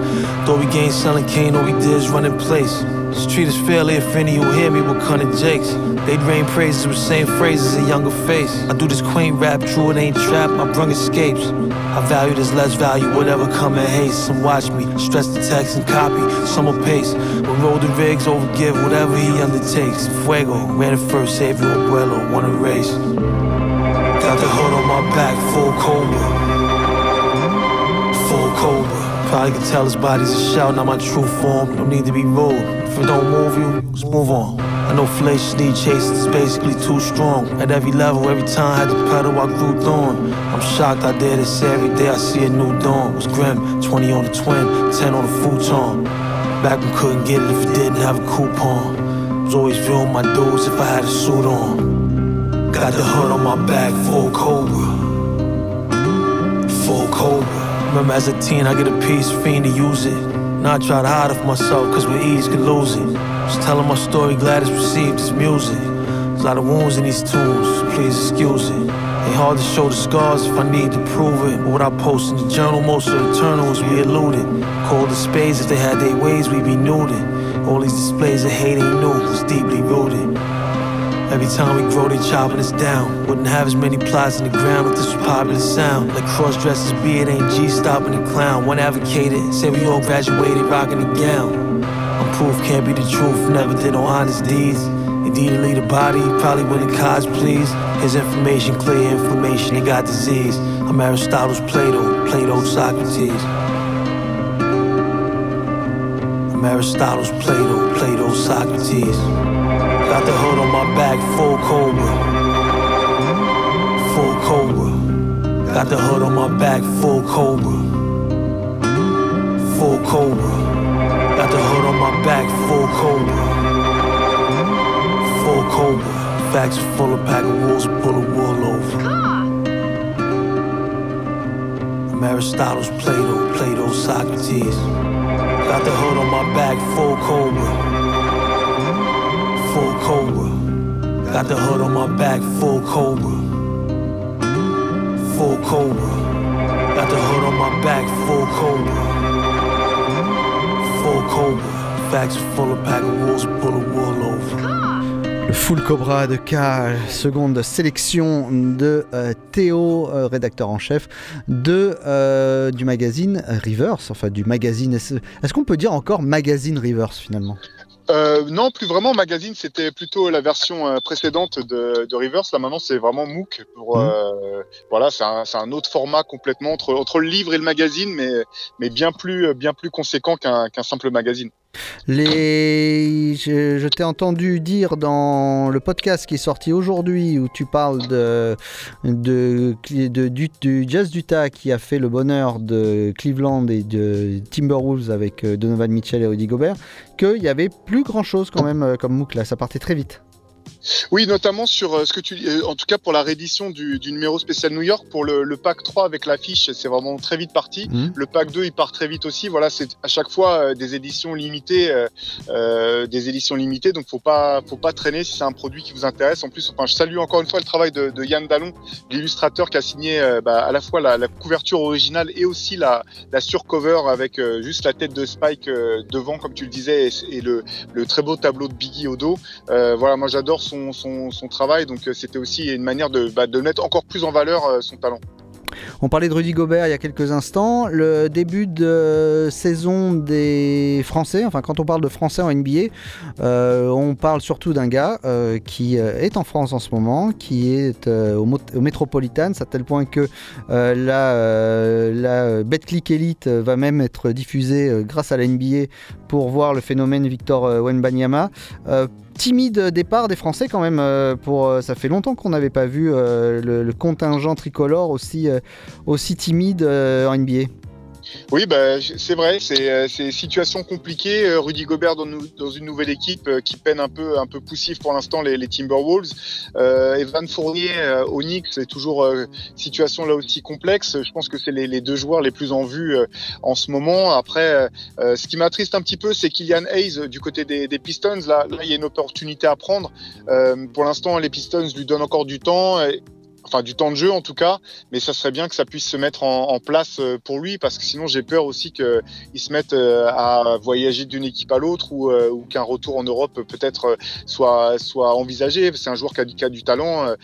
Though we gain selling cane, all we did is run in place. Just treat us fairly if any who hear me will cunning jakes. They'd rain praises with same phrases in younger face. I do this quaint rap, true it ain't trap, my brung escapes. I value this less value, whatever come in haste. Some watch me, stress the text and copy, some will pace. When roll the rigs, overgive whatever he undertakes. Fuego, ran it first, Savior Abuelo, won a race. Back, full cobra. Full cobra. Probably can tell his body's a shell, not my true form. No need to be rude. If it don't move you, let's move on. I know fallacious need chases, it's basically too strong. At every level, every time I had to pedal, I grew thorn. I'm shocked I did this every day, I see a new dawn. Was grim, 20 on the twin, 10 on the futon. Back when couldn't get it if it didn't have a coupon. Was always viewing my dudes if I had a suit on. Got the hood on my back, full cobra. Remember as a teen, I get a piece, fiend to use it. Now I try to hide it from myself, cause with ease could lose it. Just telling my story, glad it's received as music. There's a lot of wounds in these tunes, please excuse it. Ain't hard to show the scars if I need to prove it. But what I post in the journal, most of the eternals we eluded. Called the spades, if they had their ways, we'd be nuded. All these displays of hate ain't new, it's deeply rooted. Every time we grow, they chopping us down. Wouldn't have as many plots in the ground if this was popular sound. Like cross dressers, be it ain't G stopping the clown. One advocated, said we all graduated rocking the gown. I'm proof can't be the truth, never did no honest deeds. Indeed, lead a body, probably when the cause please. His information, clear information, they got disease. I'm Aristotle's Plato, Plato Socrates. I'm Aristotle's Plato, Plato Socrates. Got the hood on my back, full cobra. Full cobra. Got the hood on my back, full cobra. Full cobra. Got the hood on my back, full cobra. Full cobra. Facts full of pack of wolves, pull a wool over. I'm Aristotle's Plato, Plato Socrates. Got the hood on my back, full cobra. Full cobra. Got the hood on my back, full cobra. Full cobra. Got the hood on my back, full cobra. Full cobra. Facts full of pack of wolves, pull a wool over. Le Full Cobra de K, seconde sélection de euh, Théo, euh, rédacteur en chef de, euh, du magazine Rivers, enfin du magazine. Est-ce qu'on peut dire encore magazine Rivers finalement? Euh, non, plus vraiment. Magazine, c'était plutôt la version euh, précédente de, de Rivers. Là, maintenant, c'est vraiment MOOC. Pour, euh, voilà, c'est un, autre format complètement entre, entre le livre et le magazine, mais, mais bien plus, bien plus conséquent qu'un qu'un simple magazine. Les... Je, t'ai entendu dire dans le podcast qui est sorti aujourd'hui où tu parles de, de, du, du Jazz d'Utah qui a fait le bonheur de Cleveland et de Timberwolves avec euh, Donovan Mitchell et Rudy Gobert, qu'il y avait plus grand chose quand même euh, comme MOOC là, ça partait très vite. Oui, notamment sur euh, ce que tu, euh, en tout cas pour la réédition du, du numéro spécial New York, pour le, le pack 3 avec l'affiche, c'est vraiment très vite parti. Mhm. Le pack 2, il part très vite aussi. Voilà, c'est à chaque fois euh, des éditions limitées, euh, euh, des éditions limitées. Donc faut pas, faut pas traîner si c'est un produit qui vous intéresse. En plus, enfin, je salue encore une fois le travail de, de Yann Dallon, l'illustrateur qui a signé euh, bah, à la fois la, la couverture originale et aussi la, la surcover avec euh, juste la tête de Spike euh, devant, comme tu le disais, et, et le, le très beau tableau de Biggie au dos. Euh, voilà, moi j'adore son, son, travail, donc euh, c'était aussi une manière de, bah, mettre encore plus en valeur euh, son talent. On parlait de Rudy Gobert il y a quelques instants. Le début de saison des Français, enfin quand on parle de Français en NBA, euh, on parle surtout d'un gars qui est en France en ce moment, qui est au, au Metropolitan, à tel point que la, la BetClick Elite va même être diffusée grâce à la NBA pour voir le phénomène Victor euh, Wenbanyama. Euh, timide départ des Français quand même. euh, pour, ça fait longtemps qu'on n'avait pas vu le, contingent tricolore aussi, aussi timide en NBA. Oui, bah, c'est vrai, c'est euh, situation compliquée. Euh, Rudy Gobert dans, une nouvelle équipe euh, qui peine un peu, un peu poussif pour l'instant les, Timberwolves. Euh, Evan Fournier au Knicks, c'est toujours euh, situation là aussi complexe. Je pense que c'est les, les deux joueurs les plus en vue euh, en ce moment. Après, ce qui m'attriste un petit peu, c'est Kylian Hayes du côté des, des Pistons. Là, là, il y a une opportunité à prendre. Pour l'instant, les Pistons lui donnent encore du temps. Enfin du temps de jeu en tout cas, mais ça serait bien que ça puisse se mettre en, place euh, pour lui parce que sinon j'ai peur aussi qu'il se mette euh, à voyager d'une équipe à l'autre ou, euh, qu'un retour en Europe peut-être soit, soit envisagé. C'est un joueur qui a, du- talent.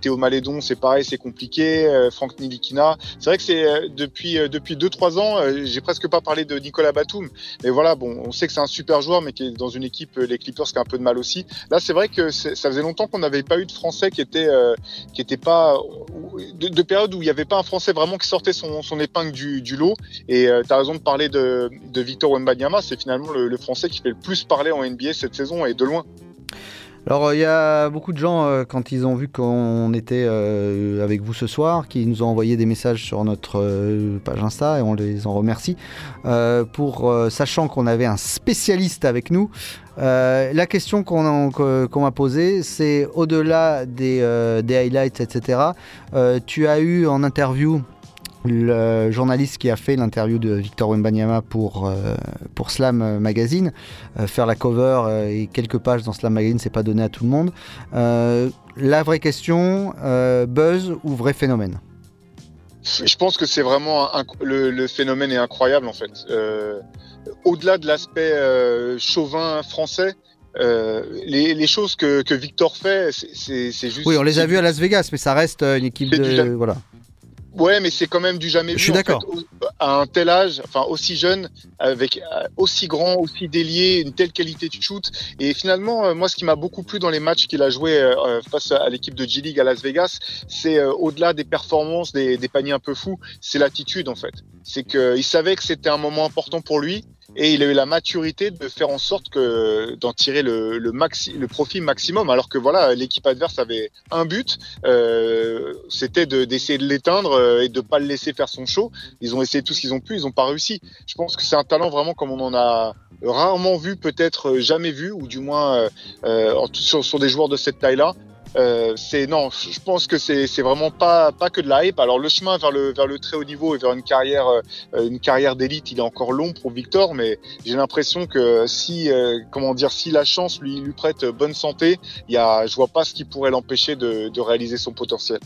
Théo Malédon, c'est pareil, c'est compliqué. Franck Nilikina, c'est vrai que c'est depuis depuis deux trois ans, j'ai presque pas parlé de Nicolas Batum, mais voilà, bon, on sait que c'est un super joueur, mais qui est dans une équipe les Clippers qui a un peu de mal aussi. Là, c'est vrai que ça faisait longtemps qu'on n'avait pas eu de Français qui était qui pas de, de période où il n'y avait pas un Français vraiment qui sortait son, épingle du, lot. Et tu as raison de parler de, Victor Wembanyama, c'est finalement le, le Français qui fait le plus parler en NBA cette saison et de loin. Alors il y a beaucoup de gens euh, quand ils ont vu qu'on était euh, avec vous ce soir qui nous ont envoyé des messages sur notre euh, page Insta et on les en remercie euh, pour euh, sachant qu'on avait un spécialiste avec nous. Euh, la question qu'on m'a posée c'est au-delà des, euh, highlights etc. euh, tu as eu en interview le journaliste qui a fait l'interview de Victor Wembanyama pour, euh, pour Slam Magazine, euh, faire la cover euh, et quelques pages dans Slam Magazine, c'est pas donné à tout le monde. Euh, la vraie question, buzz ou vrai phénomène? Je pense que c'est vraiment un- le, le phénomène est incroyable en fait. Au-delà de l'aspect chauvin français, euh, les, les choses que, que Victor fait, c'est- juste. Oui, on les a vus à Las Vegas, mais ça reste une équipe du de. jamais- Voilà. Ouais, mais c'est quand même du jamais vu. Je suis en fait, d'accord. à un tel âge, enfin aussi jeune, avec euh, aussi grand, aussi délié, une telle qualité de shoot. Et finalement, euh, moi, ce qui m'a beaucoup plu dans les matchs qu'il a joué euh, face à l'équipe de G League à Las Vegas, c'est au-delà des performances, des, des paniers un peu fous, c'est l'attitude en fait. C'est qu'il savait que c'était un moment important pour lui. Et il a eu la maturité de faire en sorte que d'en tirer le, le, maxi, le profit maximum. Alors que voilà, l'équipe adverse avait un but, euh, c'était de- d'essayer de, l'éteindre euh, et de pas le laisser faire son show. Ils ont essayé tout ce qu'ils ont pu, ils ont pas réussi. Je pense que c'est un talent vraiment comme on en a rarement vu, peut-être jamais vu, ou du moins euh, euh, sur, sur des joueurs de cette taille-là. Euh, c'est non, je pense que c'est vraiment pas pas que de la hype. Alors le chemin vers le très haut niveau et vers une carrière euh, une carrière d'élite, il est encore long pour Victor, mais j'ai l'impression que si euh, comment dire si la chance lui prête bonne santé, il y je vois pas ce qui pourrait l'empêcher de, réaliser son potentiel.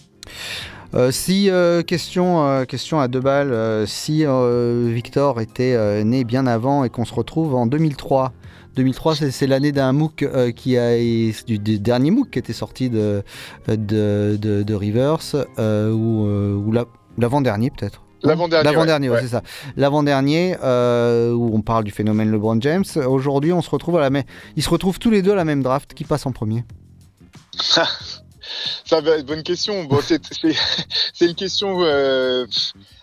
Si, question, question à deux balles, si Victor était né bien avant et qu'on se retrouve en 2003, 2003 c'est- l'année d'un MOOC euh, qui a, du, du dernier MOOC qui était sorti de, de, de, de Rivers, euh, ou, euh, ou la- l'avant-dernier peut-être L'avant-dernier, L'avant-dernier, ouais, ouais, ouais. c'est ça. L'avant-dernier, euh, où on parle du phénomène LeBron James. Aujourd'hui, on se retrouve à la même. Ils se retrouvent tous les deux à la même draft. Qui passe en premier? [laughs] Ça va être bonne question. Bon, [laughs] c'est une question euh,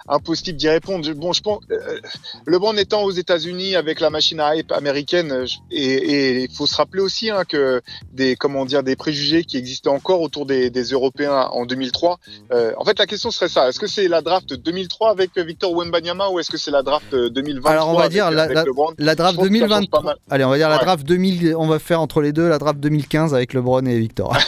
impossible d'y répondre. Bon, je pense euh, LeBron étant aux États-Unis avec la machine à hype américaine, euh, et il faut se rappeler aussi hein, que des comment dire des préjugés qui existaient encore autour des, des Européens en 2003. Euh, en fait, la question serait ça est-ce que c'est la draft 2003 avec Victor Wembanyama ou est-ce que c'est la draft euh, 2023 Alors on va dire avec, la, avec la- LeBron? la Je draft pense que ça change pas 2023. mal. Allez, on va dire la draft 2000. On va faire entre les deux la draft 2015 avec LeBron et Victor. [laughs]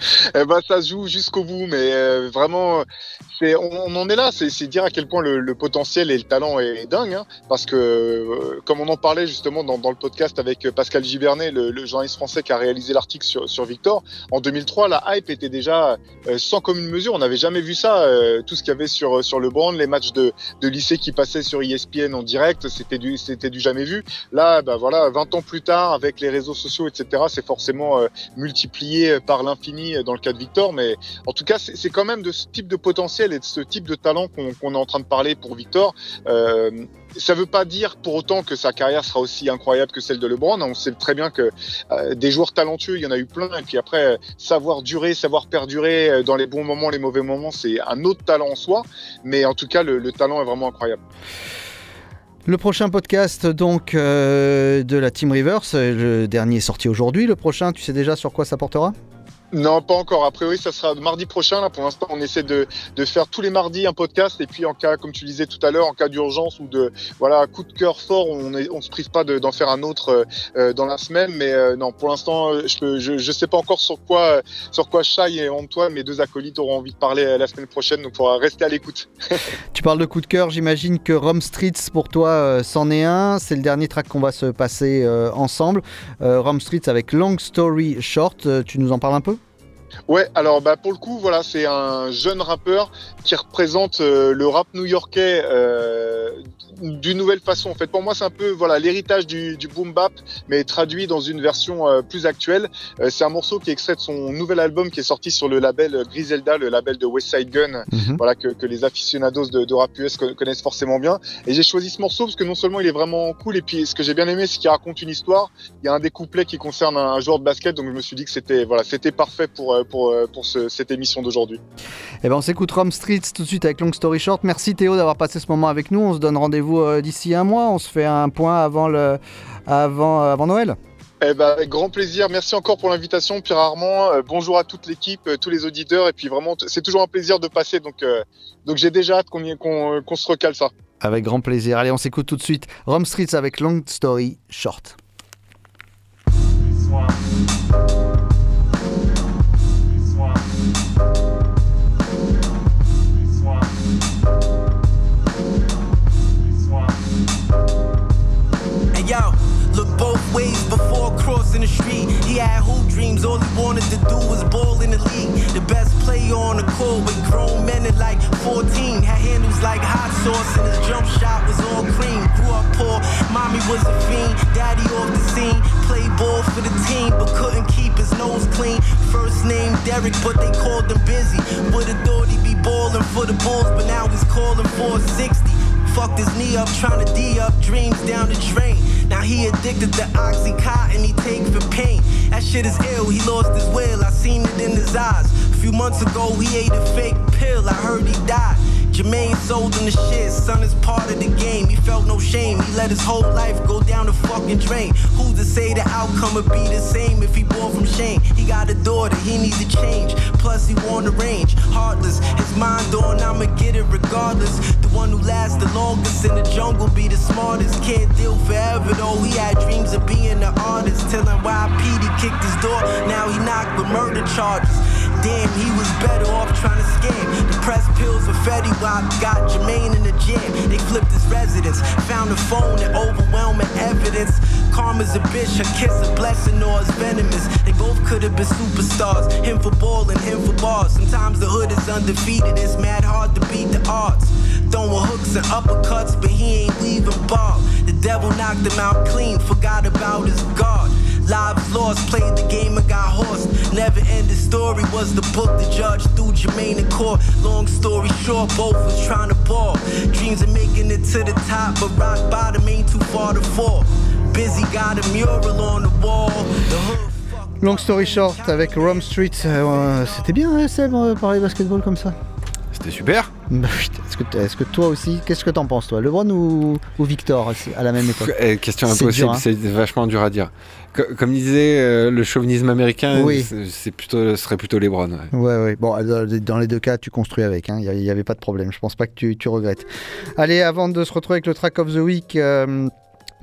[laughs] Eh ben, ça se joue jusqu'au bout, mais euh, vraiment, c'est, on, en est là. C'est, dire à quel point le, potentiel et le talent est, dingue, hein, parce que euh, comme on en parlait justement dans, le podcast avec Pascal Gibernet, le, journaliste français qui a réalisé l'article sur, sur Victor, en 2003, la hype était déjà euh, sans commune mesure. On n'avait jamais vu ça. euh, tout ce qu'il y avait sur sur le brand, les matchs de, de lycée qui passaient sur ESPN en direct, c'était du c'était du jamais vu. Là, bah voilà, 20 ans plus tard, avec les réseaux sociaux, etc., c'est forcément euh, multiplié par l'infini dans le cas de Victor, mais en tout cas, c'est quand même de ce type de potentiel et de ce type de talent qu'on est en train de parler pour Victor. Euh, ça veut pas dire pour autant que sa carrière sera aussi incroyable que celle de LeBron. On sait très bien que euh, des joueurs talentueux, il y en a eu plein, et puis après, euh, savoir durer, savoir perdurer euh, dans les bons moments, les mauvais moments, c'est un autre talent en soi. Mais en tout cas, le, le talent est vraiment incroyable. Le prochain podcast donc euh, de la Team Rivers, euh, le dernier est sorti aujourd'hui. Le prochain, tu sais déjà sur quoi ça portera? Non, pas encore. A priori, ça sera mardi prochain. Là, pour l'instant, on essaie de, faire tous les mardis un podcast. Et puis, en cas, comme tu disais tout à l'heure, en cas d'urgence ou de voilà coup de cœur fort, on ne se prive pas de- d'en faire un autre euh, euh, dans la semaine. Mais euh, non, pour l'instant, je je sais pas encore sur quoi, sur quoi Shai et Antoine, mes deux acolytes, auront envie de parler la semaine prochaine. Donc, il faudra rester à l'écoute. [laughs] Tu parles de coup de cœur, j'imagine que Rome Streets pour toi c'en est un. C'est le dernier track qu'on va se passer ensemble. Rome Streets avec Long Story Short, tu nous en parles un peu? Ouais, alors bah pour le coup, voilà, c'est un jeune rappeur qui représente euh, le rap new-yorkais euh, d'une nouvelle façon. En fait, pour moi, c'est un peu voilà l'héritage du, du boom bap, mais traduit dans une version euh, plus actuelle. Euh, c'est un morceau qui est extrait de son nouvel album qui est sorti sur le label euh, Griselda, le label de West Side Gun, Mhm. voilà que, que les aficionados de, de rap US co- connaissent forcément bien. Et j'ai choisi ce morceau parce que non seulement il est vraiment cool, et puis ce que j'ai bien aimé, c'est qu'il raconte une histoire. Il y a un des couplets qui concerne un, un joueur de basket, donc je me suis dit que c'était voilà, c'était parfait pour euh, pour euh, pour ce- cette émission d'aujourd'hui. Eh ben on s'écoute Rome Streets tout de suite avec Long Story Short. Merci Théo d'avoir passé ce moment avec nous. On se donne rendez-vous euh, d'ici un mois. On se fait un point avant, le, avant, avant Noël. Eh ben, avec grand plaisir. Merci encore pour l'invitation, Pierre Armand. Euh, bonjour à toute l'équipe, euh, tous les auditeurs. Et puis vraiment, c'est toujours un plaisir de passer. Donc, euh, donc j'ai déjà hâte qu'on qu'on qu'on se recale ça. Avec grand plaisir. Allez, on s'écoute tout de suite Rome Streets avec Long Story Short. But they called him busy. Would've thought he'd be balling for the Bulls, but now he's calling for a 60. Fucked his knee up, trying to D up dreams down the drain. Now he addicted to Oxycontin, he take for pain. That shit is ill, he lost his will, I seen it in his eyes. A few months ago, he ate a fake pill, I heard he died. Jermaine sold him the shit, son is part of the game. He felt no shame, he let his whole life go down the fucking drain. Who's to say the outcome would be the same if he born from shame? He got a daughter, he needs to change. Plus, he want the range. Heartless, his mind on, I'ma get it regardless. The one who lasts the longest in the jungle be the smartest. Can't deal forever though, he had dreams of being an artist. Till NYPD kicked his door, now he knocked with murder charges. Damn, he was better off trying to scam. The press pills for Fetty Wap got Jermaine in the jam. They flipped his residence, found a phone and overwhelming evidence. Karma's a bitch, her kiss a blessing or it's venomous. They both could have been superstars, him for ball and him for bars. Sometimes the hood is undefeated, it's mad hard to beat the odds. Throwing hooks and uppercuts, but he ain't weaving ball. The devil knocked him out clean, forgot about his guard. Lives lost, played the game and got horsed. Never ended story was the book the judge threw Jermaine in court. Long story short, both was trying to ball. Dreams of making it to the top, but rock bottom ain't too far to fall. Busy got a mural on the wall. The hood Long Story Short avec Rome Street. Euh, C'était bien, hein, Seb, euh, parler basketball comme ça C'était super. Bah, Est-ce que, toi aussi, qu'est-ce que t'en penses toi LeBron ou, ou Victor à la même époque Eh, question impossible, hein. c'est vachement dur à dire. Co- Comme disait euh, le chauvinisme américain, Oui. c'est- plutôt, ce serait plutôt LeBron. ouais. Ouais, ouais. Bon, dans les deux cas, tu construis avec. hein. Il n'y avait pas de problème. Je pense pas que tu, tu regrettes. Allez, avant de se retrouver avec le track of the week, euh,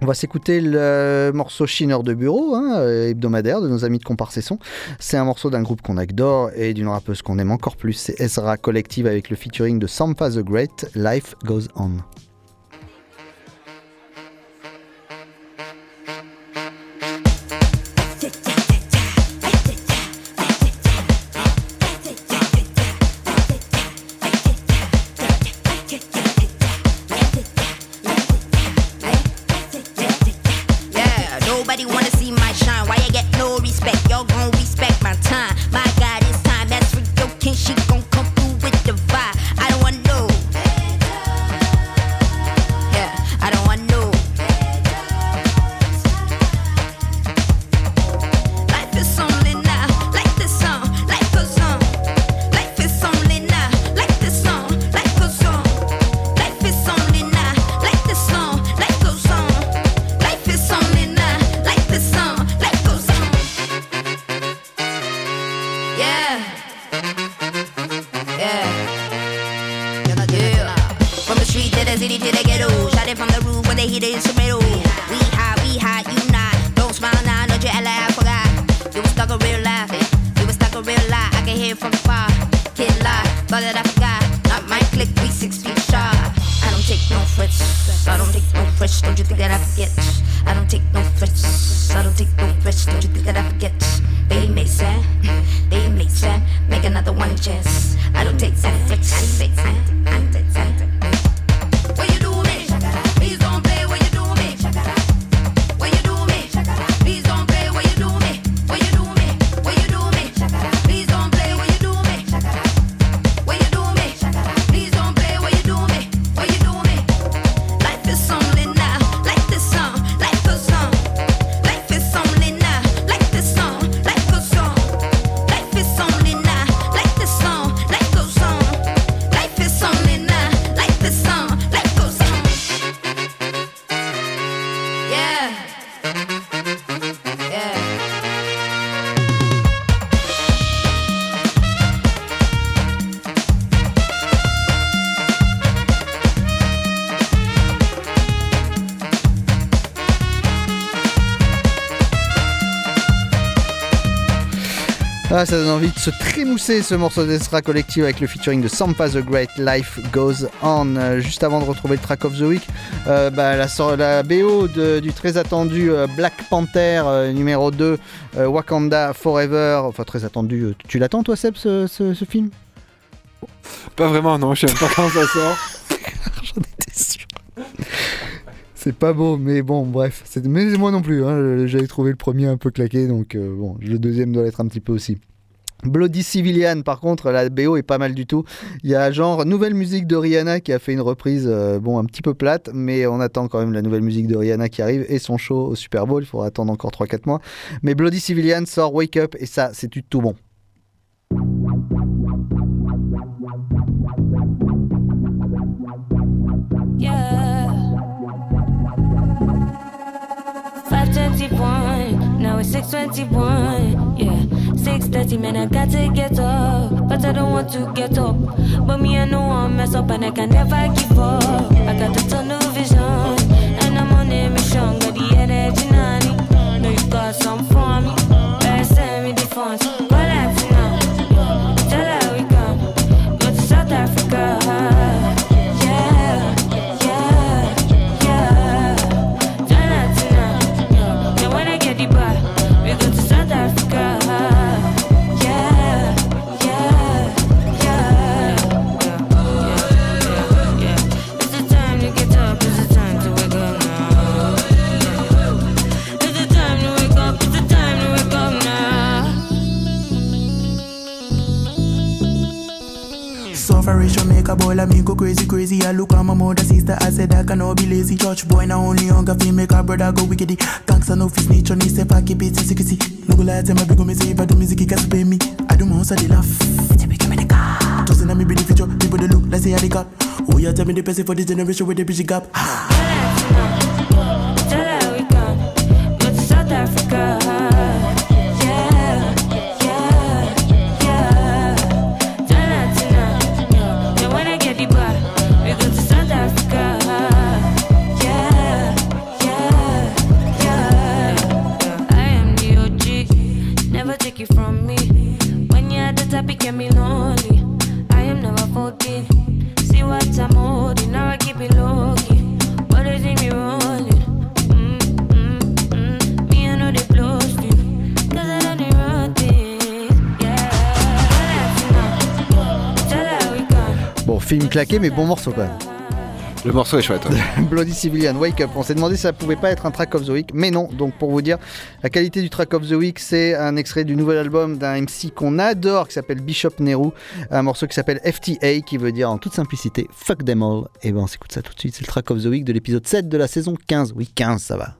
on va s'écouter le morceau Chineur de bureau, hein, euh, hebdomadaire de nos amis de Comparsesson. C'est un morceau d'un groupe qu'on adore et d'une rappeuse qu'on aime encore plus. C'est Ezra Collective avec le featuring de Sampa the Great. Life goes on. Take. Don't you think that I forget? Ça donne envie de se trémousser ce morceau d'Esra Collective avec le featuring de Sampa The Great Life Goes On. Euh, juste avant de retrouver le track of the week, euh, bah, la, BO de- du très attendu euh, Black Panther numéro 2, euh, Wakanda Forever. Enfin, très attendu. Tu l'attends, toi, Seb, ce, ce- ce film? Pas vraiment, non, je sais pas quand ça sort. [laughs] C'est pas beau, mais bon, bref. Mais moi non plus. hein, J'avais trouvé le premier un peu claqué, donc euh, bon, le deuxième doit l'être un petit peu aussi. Bloody Civilian, par contre, la BO est pas mal du tout. Il y a genre nouvelle musique de Rihanna qui a fait une reprise, euh, bon, un petit peu plate, mais on attend quand même la nouvelle musique de Rihanna qui arrive et son show au Super Bowl. Il faudra attendre encore 3-4 mois. Mais Bloody Civilian sort Wake Up et ça, c'est du tout bon. Yeah. 521, now it's 621. Yeah, 630, man, I got to get up. But I don't want to get up. But me, I know I'll mess up and I can never give up. I got the tunnel vision, and I'm on a mission. Got the energy, nanny. Know you got some for me. Better send me the funds. Make a me go crazy, crazy. I look at my mother, sister, I said I cannot be lazy. Church boy, now only hunger feel make a brother go wickedy. Thanks, I know fi snitch on if I keep it secrecy. No go lie, tell my big me say if I do music, it can't pay me. I do my own, I they laugh. Tell me, give me the car. Just in me be the future, people they look, let's say I they cop. Oh, yeah, tell me the person for this generation with the bridge gap. Claqué, mais bon morceau quand même. Le morceau est chouette. ouais. [laughs] Bloody Civilian, Wake Up. On s'est demandé si ça pouvait pas être un track of the week, mais non. Donc pour vous dire, la qualité du track of the week, c'est un extrait du nouvel album d'un MC qu'on adore, qui s'appelle Bishop Nehru, un morceau qui s'appelle FTA, qui veut dire en toute simplicité Fuck them all. Et ben on s'écoute ça tout de suite. C'est le track of the week de l'épisode 7 de la saison 15. Oui, 15, ça va.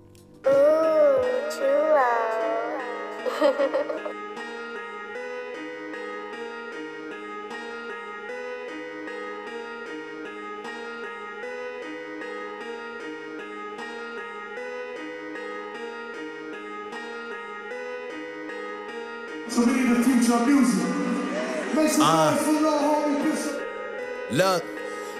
The music. Make some Uh. noise for Lil Homie Bishop. Look,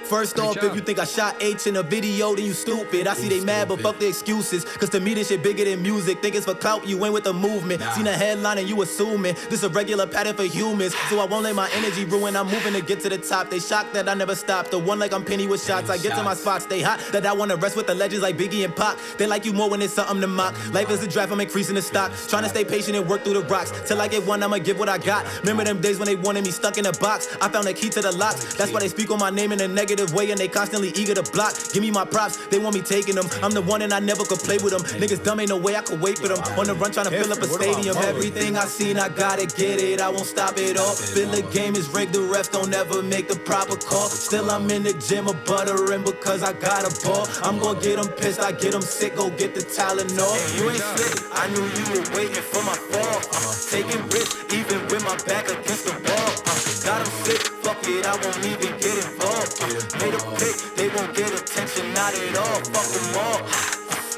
First off, if you think I shot H in a video, then you stupid. I see they mad, but fuck the excuses. Cause to me, this shit bigger than music. Think it's for clout, you ain't with the movement. Seen a headline and you assuming this a regular pattern for humans. So I won't let my energy ruin. I'm moving to get to the top. They shocked that I never stopped. The one like I'm penny with shots. I get to my spots, stay hot. That I wanna rest with the legends like Biggie and Pac. They like you more when it's something to mock. Life is a draft, I'm increasing the stock. Trying to stay patient and work through the rocks. Till I get one, I'ma give what I got. Remember them days when they wanted me stuck in a box? I found the key to the locks. That's why they speak on my name in a negative way and they constantly eager to block. Give me my props, they want me taking them. I'm the one and I never could play with them. Niggas dumb, ain't no way I could wait for them. On the run trying to fill up a stadium. Everything I seen, I gotta get it. I won't stop it all. Feel the game is rigged, the refs don't ever make the proper call. Still, I'm in the gym of buttering because I got a ball. I'm gonna get them pissed, I get them sick, go get the Tylenol. You ain't slick, I knew you were waiting for my fall. Uh, taking risks, even with my back against the wall. Uh, got them sick, fuck it, I won't even get involved. Uh, made a pick, they won't get attention, not at all. Fuck them all.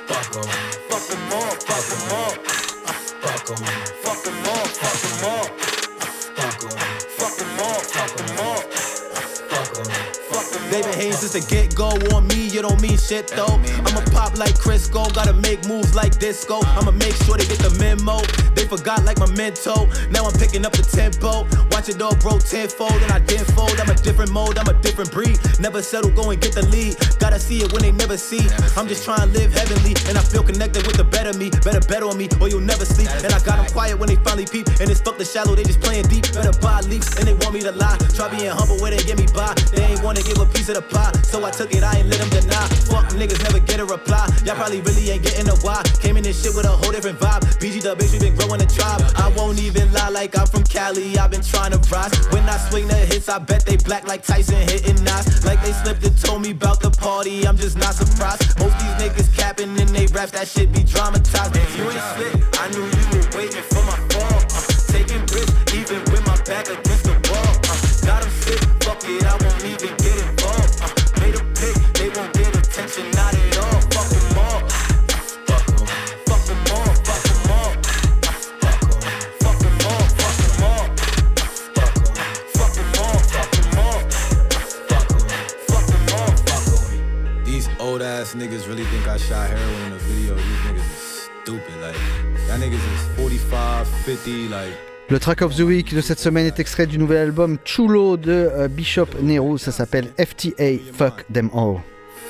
Fuck them. Fuck them all, fuck them all. Fuck them. Fuck them all, fuck them all. Fuck them. All, fuck them all. They been hating since the get go on me, you don't mean shit though. I'ma pop like Crisco, gotta make moves like disco. I'ma make sure they get the memo. They forgot like my mento. Now I'm picking up the tempo. Watch it all grow tenfold, and I didn't fold. I'm a different mode, I'm a different breed. Never settle, go and get the lead. Gotta see it when they never see. I'm just trying to live heavenly, and I feel connected with the better me. Better bet on me, or you'll never sleep. And I got them quiet when they finally peep. And it's fuck the shallow, they just playing deep. Better buy leaks, and they want me to lie. Try being humble where they get me by. They ain't wanna give a piece of the pie, so I took it, I ain't let them deny. Fuck niggas never get a reply. Y'all probably really ain't getting a why. Came in this shit with a whole different vibe. BG the bitch, we been growing a tribe. I won't even lie like I'm from Cali. I've been trying to rise. When I swing the hits, I bet they black like Tyson hitting knots. Like they slipped and told me about the party. I'm just not surprised. Most these niggas capping in they raps, that shit be dramatized. You ain't slick. I knew you were waiting for my fall. Uh, taking risks, even with my back against the wall. Uh, got 'em sick. Fuck it, I won't even Le track of the week de cette semaine est extrait du nouvel album Chulo de euh, Bishop Nero. Ça s'appelle FTA Fuck Them All.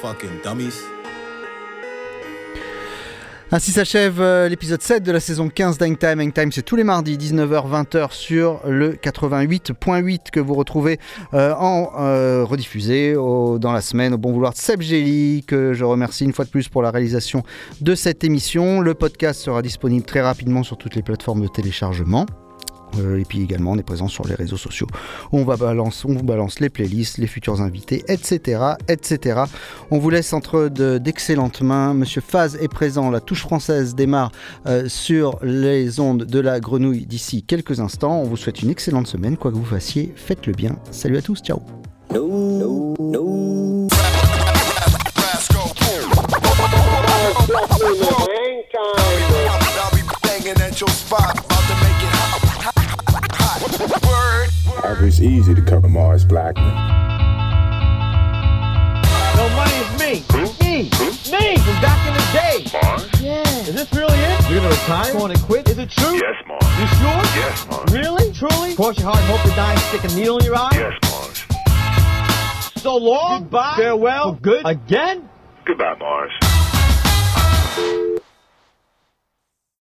Fucking dummies. Ainsi s'achève euh, l'épisode 7 de la saison 15 d'Hang Time. Hang Time, c'est tous les mardis, 19h-20h sur le 88.8 que vous retrouvez euh, en euh, rediffusé dans la semaine au bon vouloir de Seb Gély, que je remercie une fois de plus pour la réalisation de cette émission. Le podcast sera disponible très rapidement sur toutes les plateformes de téléchargement. Euh, et puis également, on est présent sur les réseaux sociaux. où On, va balance, on vous balance les playlists, les futurs invités, etc. etc. On vous laisse entre de- d'excellentes mains. Monsieur Faz est présent. La touche française démarre euh, sur les ondes de la grenouille d'ici quelques instants. On vous souhaite une excellente semaine. Quoi que vous fassiez, faites-le bien. Salut à tous. Ciao. I'll be banging at your spot, about to make it hot. Hot, hot. Word. It's easy to cover Mars Blackman. No money is me. Me. Me from back in the day. Mars? Yeah. Is this really it? You're gonna retire? Want to quit? Is it true? Yes, Mars. You sure? Yes, Mars. Really? Truly? Cross your heart and hope to die and stick a needle in your eye? Yes, Mars. So long. Goodbye. Farewell. For good. Again? Goodbye, Mars.